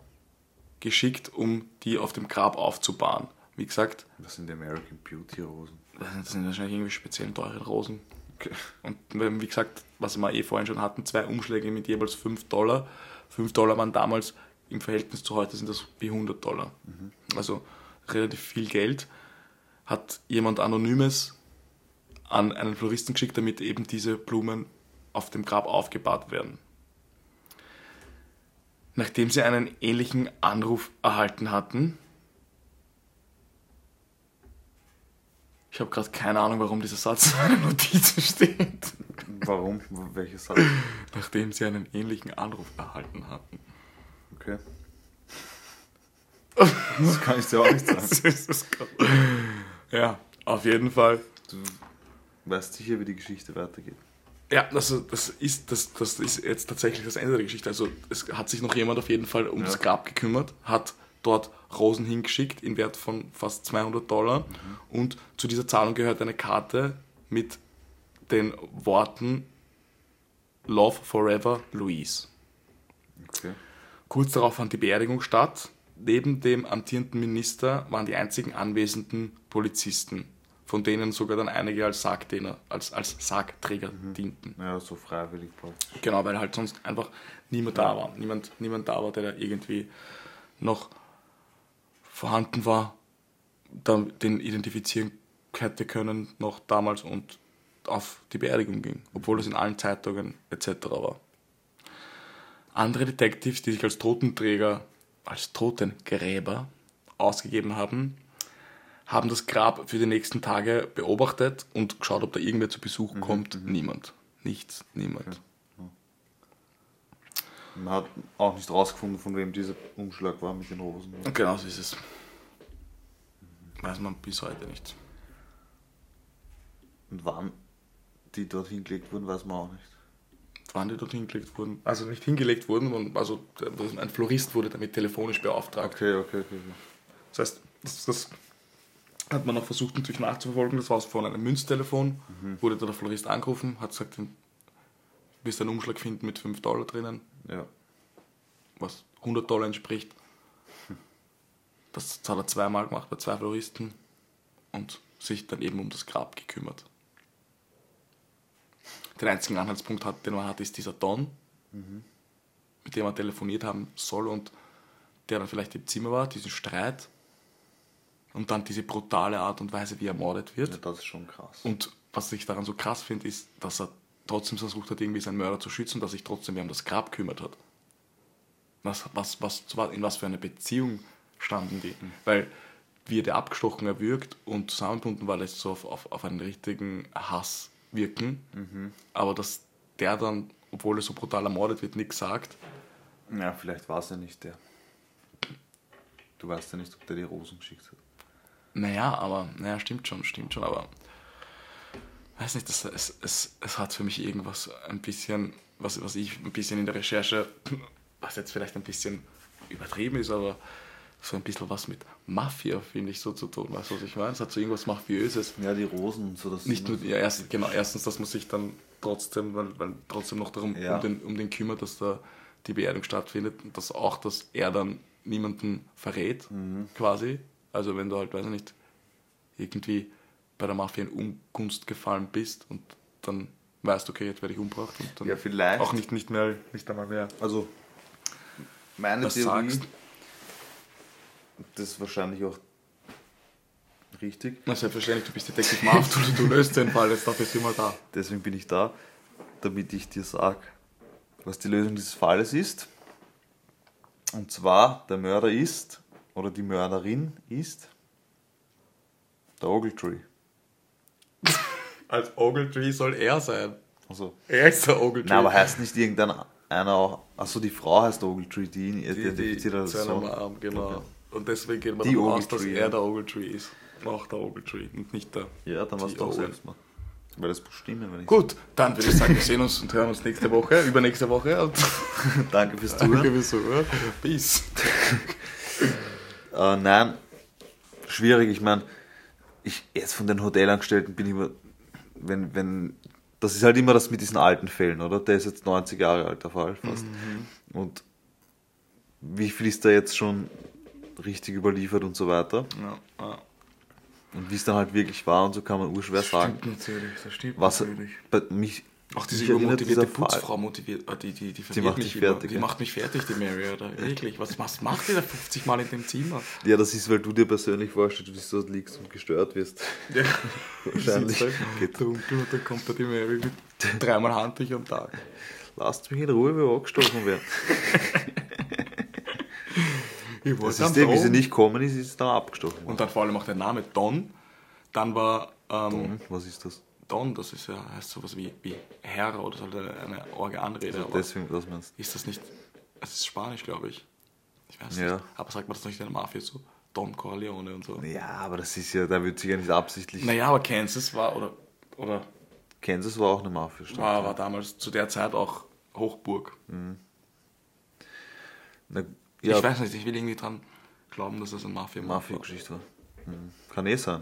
Speaker 3: geschickt, um die auf dem Grab aufzubahren. Wie gesagt,
Speaker 2: Was sind die American Beauty Rosen?
Speaker 3: das sind wahrscheinlich irgendwie speziell teure Rosen.
Speaker 2: Okay.
Speaker 3: Und wie gesagt, was wir eh vorhin schon hatten, zwei Umschläge mit jeweils 5 Dollar. 5 Dollar waren damals im Verhältnis zu heute sind das wie 100 Dollar. Also relativ viel Geld. Hat jemand Anonymes an einen Floristen geschickt, damit eben diese Blumen auf dem Grab aufgebahrt werden. Nachdem sie einen ähnlichen Anruf erhalten hatten, ich habe gerade keine Ahnung, warum dieser Satz in meiner Notizen steht.
Speaker 2: Warum? Welches Satz?
Speaker 3: Nachdem sie einen ähnlichen Anruf erhalten hatten.
Speaker 2: Okay. Das kann ich dir auch nicht sagen. *laughs*
Speaker 3: Ja, auf jeden Fall.
Speaker 2: Du weißt sicher, wie die Geschichte weitergeht.
Speaker 3: Ja, also das ist, das, das ist jetzt tatsächlich das Ende der Geschichte. Also es hat sich noch jemand auf jeden Fall um
Speaker 2: Ja.
Speaker 3: Grab gekümmert, hat dort Rosen hingeschickt in Wert von fast 200 Dollar und zu dieser Zahlung gehört eine Karte mit den Worten Love Forever Louise.
Speaker 2: Okay.
Speaker 3: Kurz darauf fand die Beerdigung statt. Neben dem amtierenden Minister waren die einzigen anwesenden Polizisten, von denen sogar dann einige als Sargträger, als, als Sargträger dienten.
Speaker 2: Ja, so freiwillig praktisch.
Speaker 3: Genau, weil halt sonst einfach niemand da war. Niemand, niemand da war, der da irgendwie noch vorhanden war, den identifizieren hätte können, noch damals und auf die Beerdigung ging, obwohl es in allen Zeitungen etc. war. Andere Detectives, die sich als Totenträger, als Totengräber ausgegeben haben, haben das Grab für die nächsten Tage beobachtet und geschaut, ob da irgendwer zu Besuch kommt. Niemand. Nichts, niemand.
Speaker 2: Man hat auch nicht rausgefunden, von wem dieser Umschlag war mit den Rosen.
Speaker 3: Genau so ist es. Weiß man bis heute nicht.
Speaker 2: Und wann die dort hingelegt wurden, weiß man auch nicht.
Speaker 3: Die dort hingelegt wurden? Also nicht hingelegt wurden, sondern- also ein Florist wurde damit telefonisch beauftragt.
Speaker 2: Okay, okay, okay.
Speaker 3: Das heißt, das, das hat man auch versucht natürlich nachzuverfolgen. Das war von einem Münztelefon. Wurde da der Florist angerufen, hat gesagt, du wirst einen Umschlag finden mit 5 Dollar drinnen,
Speaker 2: Ja.
Speaker 3: was 100 Dollar entspricht. Das hat er zweimal gemacht bei zwei Floristen und sich dann eben um das Grab gekümmert. Den einzigen Anhaltspunkt, hat, den man hat, ist dieser Don, mit dem er telefoniert haben soll und der dann vielleicht im Zimmer war, diesen Streit und dann diese brutale Art und Weise, wie er ermordet wird.
Speaker 2: ja, das ist schon krass.
Speaker 3: Und was ich daran so krass finde, ist, dass er trotzdem versucht hat, irgendwie seinen Mörder zu schützen, dass sich trotzdem um das Grab kümmert hat. Was, was, was, in was für eine Beziehung standen die? Weil, wie er der abgestochen erwürgt und zusammenbunden war, lässt so auf, auf, auf einen richtigen Hass wirken. Aber dass der dann, obwohl er so brutal ermordet wird, nichts sagt,
Speaker 2: Ja, vielleicht war es ja nicht der. Du weißt ja nicht, ob der die Rosen geschickt hat.
Speaker 3: Naja, aber, naja, stimmt schon, stimmt schon, aber weiß nicht, das, es, es, es hat für mich irgendwas ein bisschen, was, was ich ein bisschen in der Recherche, was jetzt vielleicht ein bisschen übertrieben ist, aber so ein bisschen was mit Mafia, finde ich, so zu tun. Weißt du, was ich meine? Es hat so irgendwas Mafiöses.
Speaker 2: Ja, die Rosen und so. Das
Speaker 3: Nicht nur, ja, erst, genau, erstens, dass man sich dann trotzdem, weil, weil trotzdem noch darum
Speaker 2: Ja.
Speaker 3: um, den, um den kümmert, dass da die Beerdigung stattfindet und dass auch, dass er dann niemanden verrät,
Speaker 2: Mhm.
Speaker 3: quasi. Also wenn du halt, weiß ich nicht, irgendwie bei der Mafia in Ungunst gefallen bist und dann weißt, okay, jetzt werde ich umgebracht und dann
Speaker 2: Ja, vielleicht.
Speaker 3: auch nicht, nicht mehr, nicht einmal mehr
Speaker 2: Also, meine
Speaker 3: das
Speaker 2: Theorie,
Speaker 3: sagst.
Speaker 2: Das ist wahrscheinlich auch richtig.
Speaker 3: Na, selbstverständlich, du bist Detective Marv, du, du löst den Fall, jetzt dafür sind wir da.
Speaker 2: Deswegen bin ich da, damit ich dir sage, was die Lösung dieses Falles ist. Und zwar, der Mörder ist, oder die Mörderin ist, der Ogletree. *laughs*
Speaker 3: Als Ogletree soll er sein.
Speaker 2: Also,
Speaker 3: Er ist der Ogletree.
Speaker 2: na, aber heißt nicht irgendein einer auch, achso, die Frau heißt Ogletree, die ihn identifiziert als Sohn.
Speaker 3: Arm, genau.
Speaker 2: Okay.
Speaker 3: Und deswegen gehen wir
Speaker 2: Die
Speaker 3: davon aus, dass
Speaker 2: Ogletree,
Speaker 3: er der Ogletree ist. Auch der Ogletree und nicht der.
Speaker 2: Ja, dann du auch
Speaker 3: Owen.
Speaker 2: selbst mal. Weil das muss stimmen, wenn ich
Speaker 3: Gut, dann würde ich sagen, wir sehen uns und hören uns nächste Woche, übernächste Woche. *laughs*
Speaker 2: Danke fürs
Speaker 3: danke
Speaker 2: Zuhören.
Speaker 3: fürs Zuhören. Peace. *laughs*
Speaker 2: Äh, nein, schwierig. Ich meine, ich jetzt von den Hotelangestellten bin ich immer, wenn, wenn, das ist halt immer das mit diesen alten Fällen, oder? Der ist jetzt 90 Jahre alt, der Fall fast. Und wie viel ist da jetzt schon richtig überliefert und so weiter?
Speaker 3: Ja, ja.
Speaker 2: Und wie es dann halt wirklich war und so kann man urschwer sagen.
Speaker 3: Stimmt natürlich, das stimmt
Speaker 2: Was
Speaker 3: natürlich.
Speaker 2: bei mich,
Speaker 3: Auch diese übermotivierte
Speaker 2: dieser Fall-
Speaker 3: Putzfrau motiviert, äh, die, die, die, verwirrt
Speaker 2: macht
Speaker 3: mich
Speaker 2: fertig,
Speaker 3: Die
Speaker 2: ja.
Speaker 3: macht mich fertig, die Mary, oder? *laughs* Wirklich, was, was macht die da 50 Mal in dem Zimmer?
Speaker 2: Ja, das ist, weil du dir persönlich vorstellst, wie du dort liegst und gestört wirst.
Speaker 3: Ja. *laughs*
Speaker 2: Wahrscheinlich.
Speaker 3: Halt
Speaker 2: Geht.
Speaker 3: dunkel und dann kommt da die Mary mit dreimal Handtüch am Tag.
Speaker 2: Lasst mich in Ruhe, wir angestochen werden. *laughs*
Speaker 3: Ich
Speaker 2: Das ist dem, wie sie nicht kommen ist, ist es dann abgestochen worden.
Speaker 3: Und dann vor allem auch der Name Don. Dann war ähm,
Speaker 2: Hm, Was ist das?
Speaker 3: Don, das ist ja, heißt sowas wie, wie Herr oder so eine, eine orge Anrede.
Speaker 2: Also deswegen, was meinst
Speaker 3: ist das nicht, es ist Spanisch, glaube ich. Ich weiß
Speaker 2: Ja.
Speaker 3: nicht. Aber sagt man das nicht in der Mafia so? Don Corleone und so.
Speaker 2: du? Ja, aber das ist ja, da wird sich ja nicht absichtlich.
Speaker 3: Naja, aber Kansas war, oder, oder
Speaker 2: Kansas war auch eine Mafia-Stadt.
Speaker 3: war, war damals zu der Zeit auch Hochburg.
Speaker 2: Na, ja,
Speaker 3: Ich weiß nicht, ich will irgendwie dran glauben, dass das ein mafia war.
Speaker 2: Mafia-Geschichte war. Hm. Kann eh sein.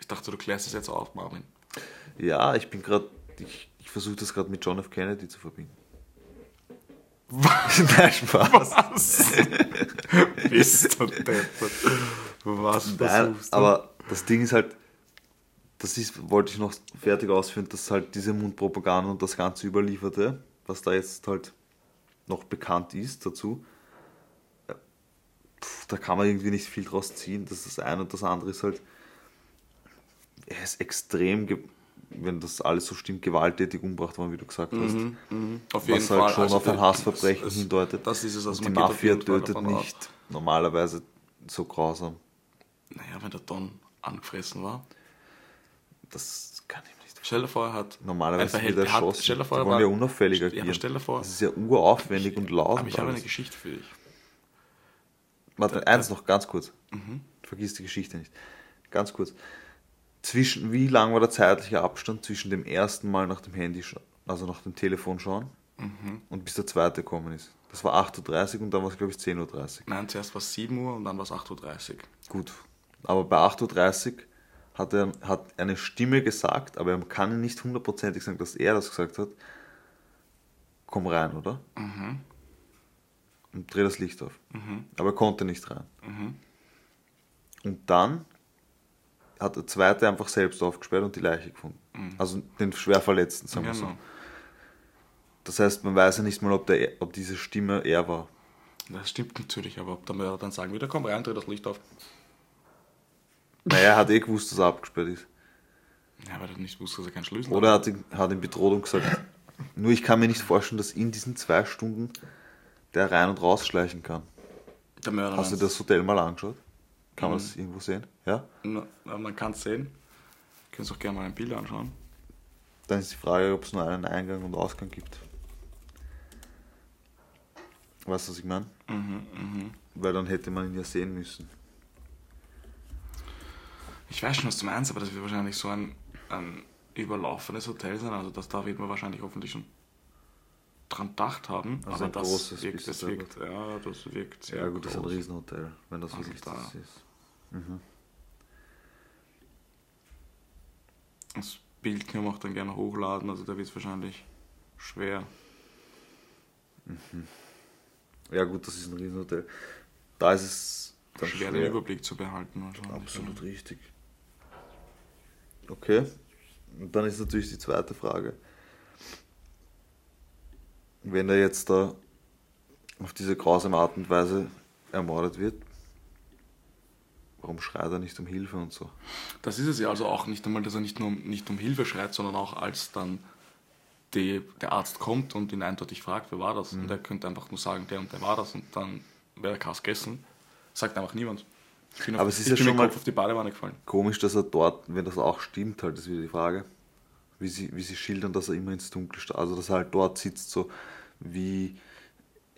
Speaker 3: Ich dachte, du klärst es jetzt auf, Marvin.
Speaker 2: Ja, ich bin gerade, ich, ich versuche das gerade mit John F. Kennedy zu verbinden.
Speaker 3: Was? *laughs*
Speaker 2: Nein, Spaß.
Speaker 3: Was? *laughs* Bist du deppert. Was
Speaker 2: Nein,
Speaker 3: du?
Speaker 2: aber das Ding ist halt, das ist, wollte ich noch fertig ausführen, dass halt diese Mundpropaganda und das ganze Überlieferte, was da jetzt halt noch bekannt ist dazu, pf, da kann man irgendwie nicht viel draus ziehen. Das ist das eine und das andere ist halt, er ist extrem, wenn das alles so stimmt, gewalttätig umgebracht worden, wie du gesagt hast.
Speaker 3: Mhm, Auf jeden
Speaker 2: was halt
Speaker 3: Fall.
Speaker 2: schon
Speaker 3: also
Speaker 2: auf ein Hassverbrechen
Speaker 3: es-
Speaker 2: hindeutet.
Speaker 3: Das ist es, also
Speaker 2: die Mafia tötet nicht normalerweise so grausam.
Speaker 3: Naja, wenn der Don angefressen war.
Speaker 2: Das kann ich nicht
Speaker 3: Stell dir vor, er hat.
Speaker 2: Normalerweise
Speaker 3: ein
Speaker 2: er
Speaker 3: hat-
Speaker 2: erschossen.
Speaker 3: Stell dir vor, er war,
Speaker 2: ja unauffällig
Speaker 3: Ja, stell dir vor.
Speaker 2: Das ist ja uraufwendig und laut.
Speaker 3: Aber ich habe eine. Geschichte für dich.
Speaker 2: Warte, eins noch, ganz kurz. Vergiss die Geschichte nicht. Ganz kurz. Zwischen, wie lang war der zeitliche Abstand zwischen dem ersten Mal nach dem Handy, also nach dem Telefon schauen und bis der zweite gekommen ist? Das war 8.30 Uhr und dann war es, glaube ich, 10.30 Uhr.
Speaker 3: Nein, zuerst war es 7 Uhr und dann war es 8.30 Uhr.
Speaker 2: Gut. Aber bei 8.30 Uhr hat er hat eine Stimme gesagt, aber man kann nicht hundertprozentig sagen, dass er das gesagt hat. Komm rein, oder? Und dreh das Licht auf. Aber er konnte nicht rein. Und dann hat der zweite einfach selbst aufgesperrt und die Leiche gefunden. Also den schwer Verletzten, sagen wir so.
Speaker 3: Genau.
Speaker 2: Das heißt, man weiß ja nicht mal, ob, der, ob diese Stimme er war.
Speaker 3: Das stimmt natürlich, aber ob der Mörder dann sagen würde, komm rein, dreh das Licht auf.
Speaker 2: Naja, er hat eh gewusst, dass er abgesperrt ist.
Speaker 3: Ja, weil er nicht wusste, dass er keinen Schlüssel
Speaker 2: Oder er hat, ihn- hat ihn bedroht und gesagt, nur ich kann mir nicht vorstellen, dass in diesen zwei Stunden der rein und rausschleichen kann.
Speaker 3: hat. Der Mörder
Speaker 2: Hast du
Speaker 3: meinst-
Speaker 2: das Hotel mal angeschaut? Kann man
Speaker 3: Mhm.
Speaker 2: das irgendwo sehen? Ja?
Speaker 3: Na, man kann es sehen. Du kannst auch gerne mal ein Bild anschauen.
Speaker 2: Dann ist die Frage, ob es nur einen Eingang und Ausgang gibt. Weißt du, was ich meine?
Speaker 3: Mhm,
Speaker 2: Weil dann hätte man ihn ja sehen müssen.
Speaker 3: Ich weiß schon, was du meinst, aber das wird wahrscheinlich so ein, ein überlaufenes Hotel sein. Also das, da wird man wahrscheinlich hoffentlich schon dran gedacht haben.
Speaker 2: Also
Speaker 3: aber
Speaker 2: ein
Speaker 3: das
Speaker 2: großes
Speaker 3: wirkt, das wirkt, ja, das wirkt sehr
Speaker 2: Ja, gut, das ist ein
Speaker 3: groß.
Speaker 2: Riesenhotel, wenn das
Speaker 3: Also
Speaker 2: wirklich
Speaker 3: da-
Speaker 2: das ist.
Speaker 3: Das Bild können wir auch dann gerne hochladen, also da wird es wahrscheinlich schwer.
Speaker 2: Ja, gut, das ist ein Riesenhotel. Da ist es
Speaker 3: schwer,
Speaker 2: schwer.
Speaker 3: den Überblick zu behalten.
Speaker 2: Absolut richtig. Okay. Und dann ist natürlich die zweite Frage. Wenn er jetzt da auf diese grausame Art und Weise ermordet wird, warum schreit er nicht um Hilfe und so?
Speaker 3: Das ist es ja also auch nicht einmal, dass er nicht nur um, nicht um Hilfe schreit, sondern auch als dann die, der Arzt kommt und ihn eindeutig fragt, wer war das?
Speaker 2: Mhm.
Speaker 3: Und er könnte einfach nur sagen, der und der war das und dann wäre der Kass gegessen. Sagt einfach niemand. Ich bin, auf,
Speaker 2: Aber es ist ja schon mal-
Speaker 3: Kopf auf die Badewanne gefallen.
Speaker 2: Komisch, dass er dort, wenn das auch stimmt, halt, ist wieder die Frage, wie sie, wie sie schildern, dass er immer ins Dunkle starrt. Also, dass er halt dort sitzt, so wie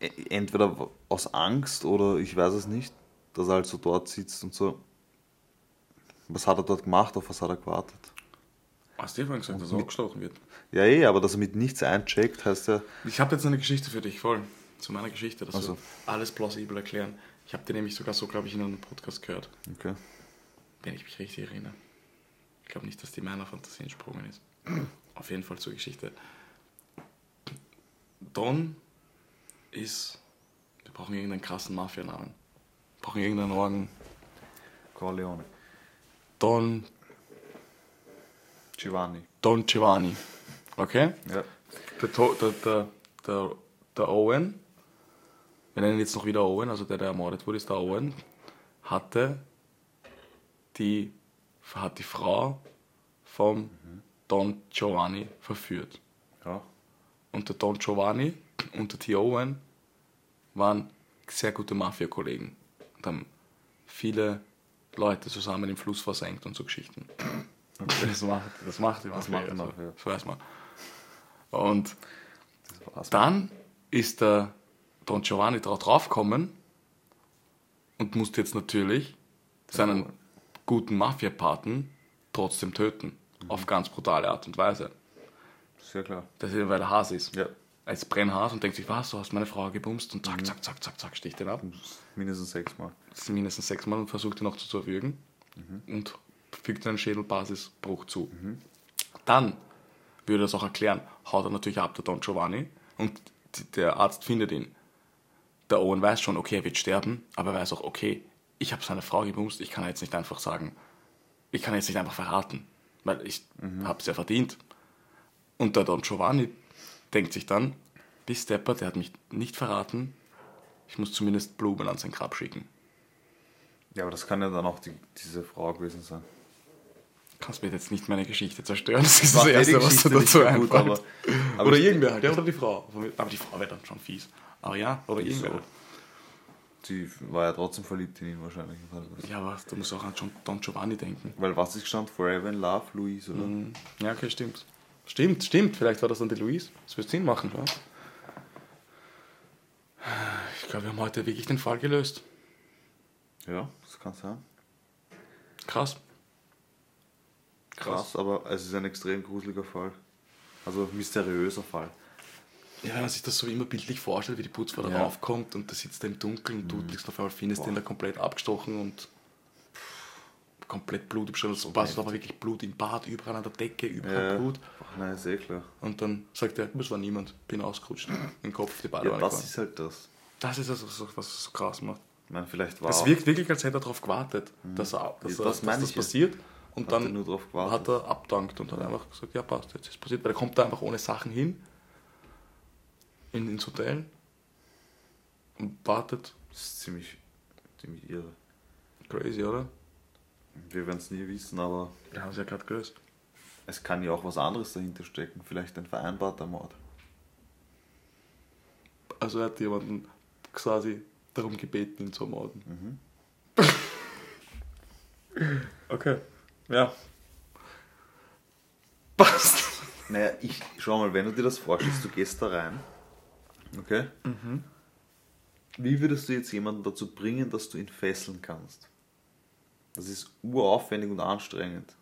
Speaker 2: e- entweder aus Angst oder ich weiß es nicht, dass er halt so dort sitzt und so. Was hat er dort gemacht, auf was hat er gewartet?
Speaker 3: Hast du dir vorhin gesagt, dass er
Speaker 2: mit-
Speaker 3: abgestochen wird?
Speaker 2: Ja, eh, aber dass er mit nichts eincheckt, heißt ja,
Speaker 3: Ich habe jetzt eine Geschichte für dich, voll. Zu meiner Geschichte, dass
Speaker 2: Also.
Speaker 3: wir alles plausibel erklären. Ich habe dir nämlich sogar so, glaube ich, in einem Podcast gehört.
Speaker 2: okay.
Speaker 3: wenn ich mich richtig erinnere. Ich glaube nicht, dass die meiner Fantasie entsprungen ist. *clears throat* Auf jeden Fall zur Geschichte. Don ist. Wir brauchen irgendeinen krassen Mafianamen. Wir brauchen irgendeinen Orgen.
Speaker 2: Corleone.
Speaker 3: Don,
Speaker 2: Giovanni.
Speaker 3: Don Giovanni. Okay?
Speaker 2: Ja.
Speaker 3: Der, der, der, der, der Owen, wir nennen ihn jetzt noch wieder Owen, also der, der ermordet wurde, ist der Owen, hatte die, hat die Frau vom Don Giovanni verführt.
Speaker 2: Ja.
Speaker 3: Und der Don Giovanni und der T. Owen waren sehr gute Mafia-Kollegen und haben viele Leute zusammen im Fluss versenkt und so Geschichten. Das macht, das macht die Mafia.
Speaker 2: macht die
Speaker 3: also,
Speaker 2: Mafia.
Speaker 3: Das weiß man. Und
Speaker 2: Das
Speaker 3: dann ist der Don Giovanni darauf draufgekommen und musste jetzt natürlich seinen guten Mafia-Paten trotzdem töten. Auf ganz brutale Art und Weise.
Speaker 2: Sehr klar.
Speaker 3: Das ist, weil er Hase ist.
Speaker 2: Ja.
Speaker 3: Als Brennhas und denkt sich, was, du hast meine Frau gebumst und zack, zack, zack, zack, zack, sticht den ab.
Speaker 2: Mindestens sechsmal.
Speaker 3: Mindestens sechsmal und versucht ihn noch zu erwürgen und fügt einen Schädelbasisbruch zu. Dann würde er das auch erklären, haut er natürlich ab, der Don Giovanni, und der Arzt findet ihn. Der Owen weiß schon, okay, er wird sterben, aber er weiß auch, okay, ich habe seine Frau gebumst, ich kann jetzt nicht einfach sagen, ich kann jetzt nicht einfach verraten, weil ich habe es ja verdient. Und der Don Giovanni denkt sich dann, die Stepper, der hat mich nicht verraten, ich muss zumindest Blumen an sein Grab schicken.
Speaker 2: Ja, aber das kann ja dann auch die, diese Frau gewesen sein.
Speaker 3: Kannst mir jetzt nicht meine Geschichte zerstören. Das ist das
Speaker 2: die
Speaker 3: Erste, was dir
Speaker 2: Geschichte
Speaker 3: dazu
Speaker 2: so
Speaker 3: einfällt.
Speaker 2: aber- aber
Speaker 3: oder irgendwer halt, ja, oder die Frau. Aber die Frau wäre dann schon fies. Aber ja, oder irgendwer.
Speaker 2: Sie war ja trotzdem verliebt in ihn wahrscheinlich.
Speaker 3: Ja, aber du musst auch an Don Giovanni denken.
Speaker 2: Weil was ist stand? Forever in Love, Louise, oder?
Speaker 3: Mhm. Ja, okay, stimmt. Stimmt, stimmt. Vielleicht war das dann die Louise. Das wird Sinn machen, ja. Ich glaube, wir haben heute wirklich den Fall gelöst.
Speaker 2: Ja, das kann sein.
Speaker 3: Krass.
Speaker 2: Krass, aber es ist ein extrem gruseliger Fall. Also mysteriöser Fall.
Speaker 3: Ja, wenn man sich das so immer bildlich vorstellt, wie die Putzfrau da
Speaker 2: Ja.
Speaker 3: raufkommt und da sitzt er im Dunkeln und du liegst auf einmal, findest den da komplett abgestochen und komplett Blut Schädel. So passt aber wirklich Blut im Bad, überall an der Decke, überall
Speaker 2: Ja.
Speaker 3: Blut.
Speaker 2: Ach, nein, ist eh klar.
Speaker 3: Und dann sagt er, das war niemand, bin ausgerutscht, im Kopf die
Speaker 2: Ja,
Speaker 3: Badewanne
Speaker 2: das
Speaker 3: gefahren.
Speaker 2: ist halt das.
Speaker 3: Das ist also, so- was es so krass macht.
Speaker 2: Ich meine, vielleicht war
Speaker 3: Das
Speaker 2: auch-
Speaker 3: wirkt wirklich, als hätte er darauf gewartet, dass, er, dass,
Speaker 2: Ja, das
Speaker 3: dass das
Speaker 2: ja.
Speaker 3: passiert. Und
Speaker 2: Hat
Speaker 3: dann
Speaker 2: er
Speaker 3: hat er abdankt und hat einfach gesagt, ja passt, jetzt ist es passiert. Weil er kommt da einfach ohne Sachen hin, in, ins Hotel und wartet.
Speaker 2: Das ist ziemlich, ziemlich irre.
Speaker 3: Crazy, oder?
Speaker 2: Wir werden es nie wissen, aber
Speaker 3: Wir haben es ja gerade gelöst.
Speaker 2: es kann ja auch was anderes dahinter stecken. Vielleicht ein vereinbarter Mord.
Speaker 3: Also er hat jemanden quasi darum gebeten, ihn zu ermorden. *laughs* okay. Ja. Passt.
Speaker 2: Naja, ich schau mal, wenn du dir das vorstellst, du gehst da rein. Okay? Wie würdest du jetzt jemanden dazu bringen, dass du ihn fesseln kannst? Das ist uraufwendig und anstrengend.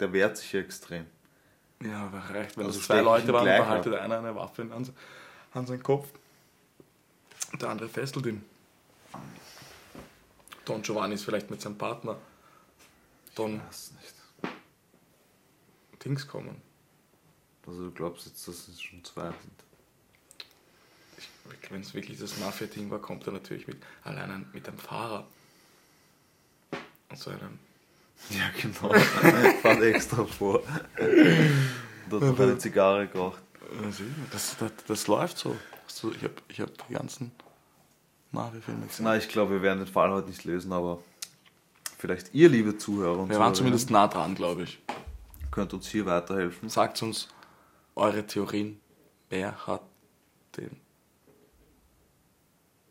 Speaker 2: Der wehrt sich ja extrem.
Speaker 3: Ja, aber reicht, wenn
Speaker 2: Also
Speaker 3: das zwei
Speaker 2: ich
Speaker 3: Leute waren,
Speaker 2: gleich
Speaker 3: behaltet einer eine Waffe an, an seinen Kopf. Und der andere fesselt ihn. Don Giovanni ist vielleicht mit seinem Partner Don
Speaker 2: weiß nicht.
Speaker 3: Dings kommen.
Speaker 2: Also du glaubst jetzt, dass es schon zwei sind.
Speaker 3: Wenn es wirklich das Mafia-Ding war, kommt er natürlich mit allein mit einem Fahrer. Und so einem. *laughs*
Speaker 2: Ja, genau. *laughs* Fahrt extra vor. Dort noch eine Zigarre geraucht.
Speaker 3: Das, das, das läuft so. ich habe ich hab die ganzen Mafia-Filme gesehen.
Speaker 2: Na, ich glaube, wir werden den Fall heute nicht lösen, aber vielleicht ihr, liebe Zuhörer und
Speaker 3: Wir waren zumindest nah dran, glaube ich.
Speaker 2: könnt uns hier weiterhelfen.
Speaker 3: Sagt uns eure Theorien. Wer hat den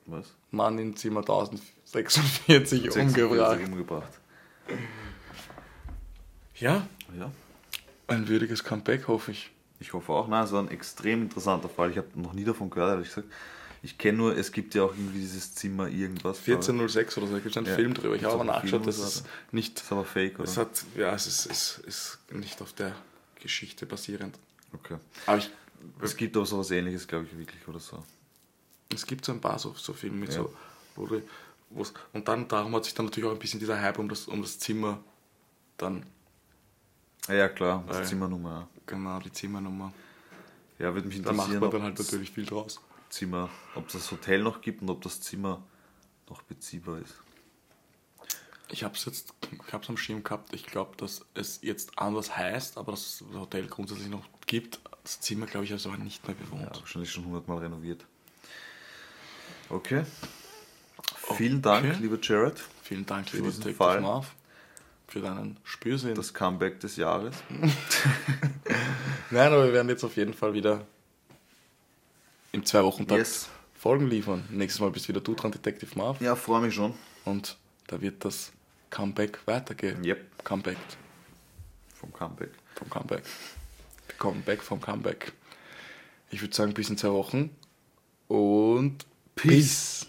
Speaker 2: Was?
Speaker 3: Mann in Zimmer 1046 umgebracht?
Speaker 2: umgebracht.
Speaker 3: Ja,
Speaker 2: Ja,
Speaker 3: ein würdiges Comeback, hoffe ich.
Speaker 2: ich hoffe auch. Nein, es war ein extrem interessanter Fall. Ich habe noch nie davon gehört, ehrlich gesagt. Ich kenne nur, es gibt ja auch irgendwie dieses Zimmer irgendwas.
Speaker 3: 1406 oder so, da gibt es einen
Speaker 2: Ja,
Speaker 3: Film drüber. Ich habe aber
Speaker 2: auch
Speaker 3: nachgeschaut, das ist nicht.
Speaker 2: Das ist aber fake, oder?
Speaker 3: Es hat, ja, es ist, es ist nicht auf der Geschichte basierend.
Speaker 2: Okay.
Speaker 3: Aber ich,
Speaker 2: Es gibt aber sowas ähnliches, glaube ich, wirklich oder so.
Speaker 3: Es gibt so ein paar so, so Filme mit
Speaker 2: Ja.
Speaker 3: so, wo die, wo's, und dann darum hat sich dann natürlich auch ein bisschen dieser Hype um das, um das Zimmer dann
Speaker 2: Ja, klar, das
Speaker 3: Weil-
Speaker 2: Zimmernummer.
Speaker 3: genau die Zimmernummer.
Speaker 2: Ja, würde mich
Speaker 3: Da macht
Speaker 2: interessieren,
Speaker 3: man dann halt natürlich viel draus.
Speaker 2: Zimmer, ob es das Hotel noch gibt und ob das Zimmer noch beziehbar ist.
Speaker 3: Ich habe es jetzt, ich hab's am Schirm gehabt. Ich glaube, dass es jetzt anders heißt, aber das Hotel grundsätzlich noch gibt. Das Zimmer, glaube ich, ist aber nicht mehr
Speaker 2: Ja,
Speaker 3: bewohnt.
Speaker 2: wahrscheinlich schon hundertmal renoviert. Vielen Dank, lieber Jared,
Speaker 3: Vielen Dank,
Speaker 2: Für
Speaker 3: lieber
Speaker 2: diesen
Speaker 3: Detective
Speaker 2: Fall.
Speaker 3: Marv, für deinen Spürsinn.
Speaker 2: das Comeback des Jahres. *laughs*
Speaker 3: Nein, aber wir werden jetzt auf jeden Fall wieder im zwei Wochen Tag
Speaker 2: Yes.
Speaker 3: Folgen liefern. Nächstes Mal bist wieder du dran, Detective Marv.
Speaker 2: Ja, freue mich schon.
Speaker 3: Und da wird das Comeback weitergehen.
Speaker 2: Yep.
Speaker 3: Comeback
Speaker 2: Vom Comeback.
Speaker 3: vom Comeback. Comeback vom Comeback. Ich würde sagen, bis in zwei Wochen. Und Peace.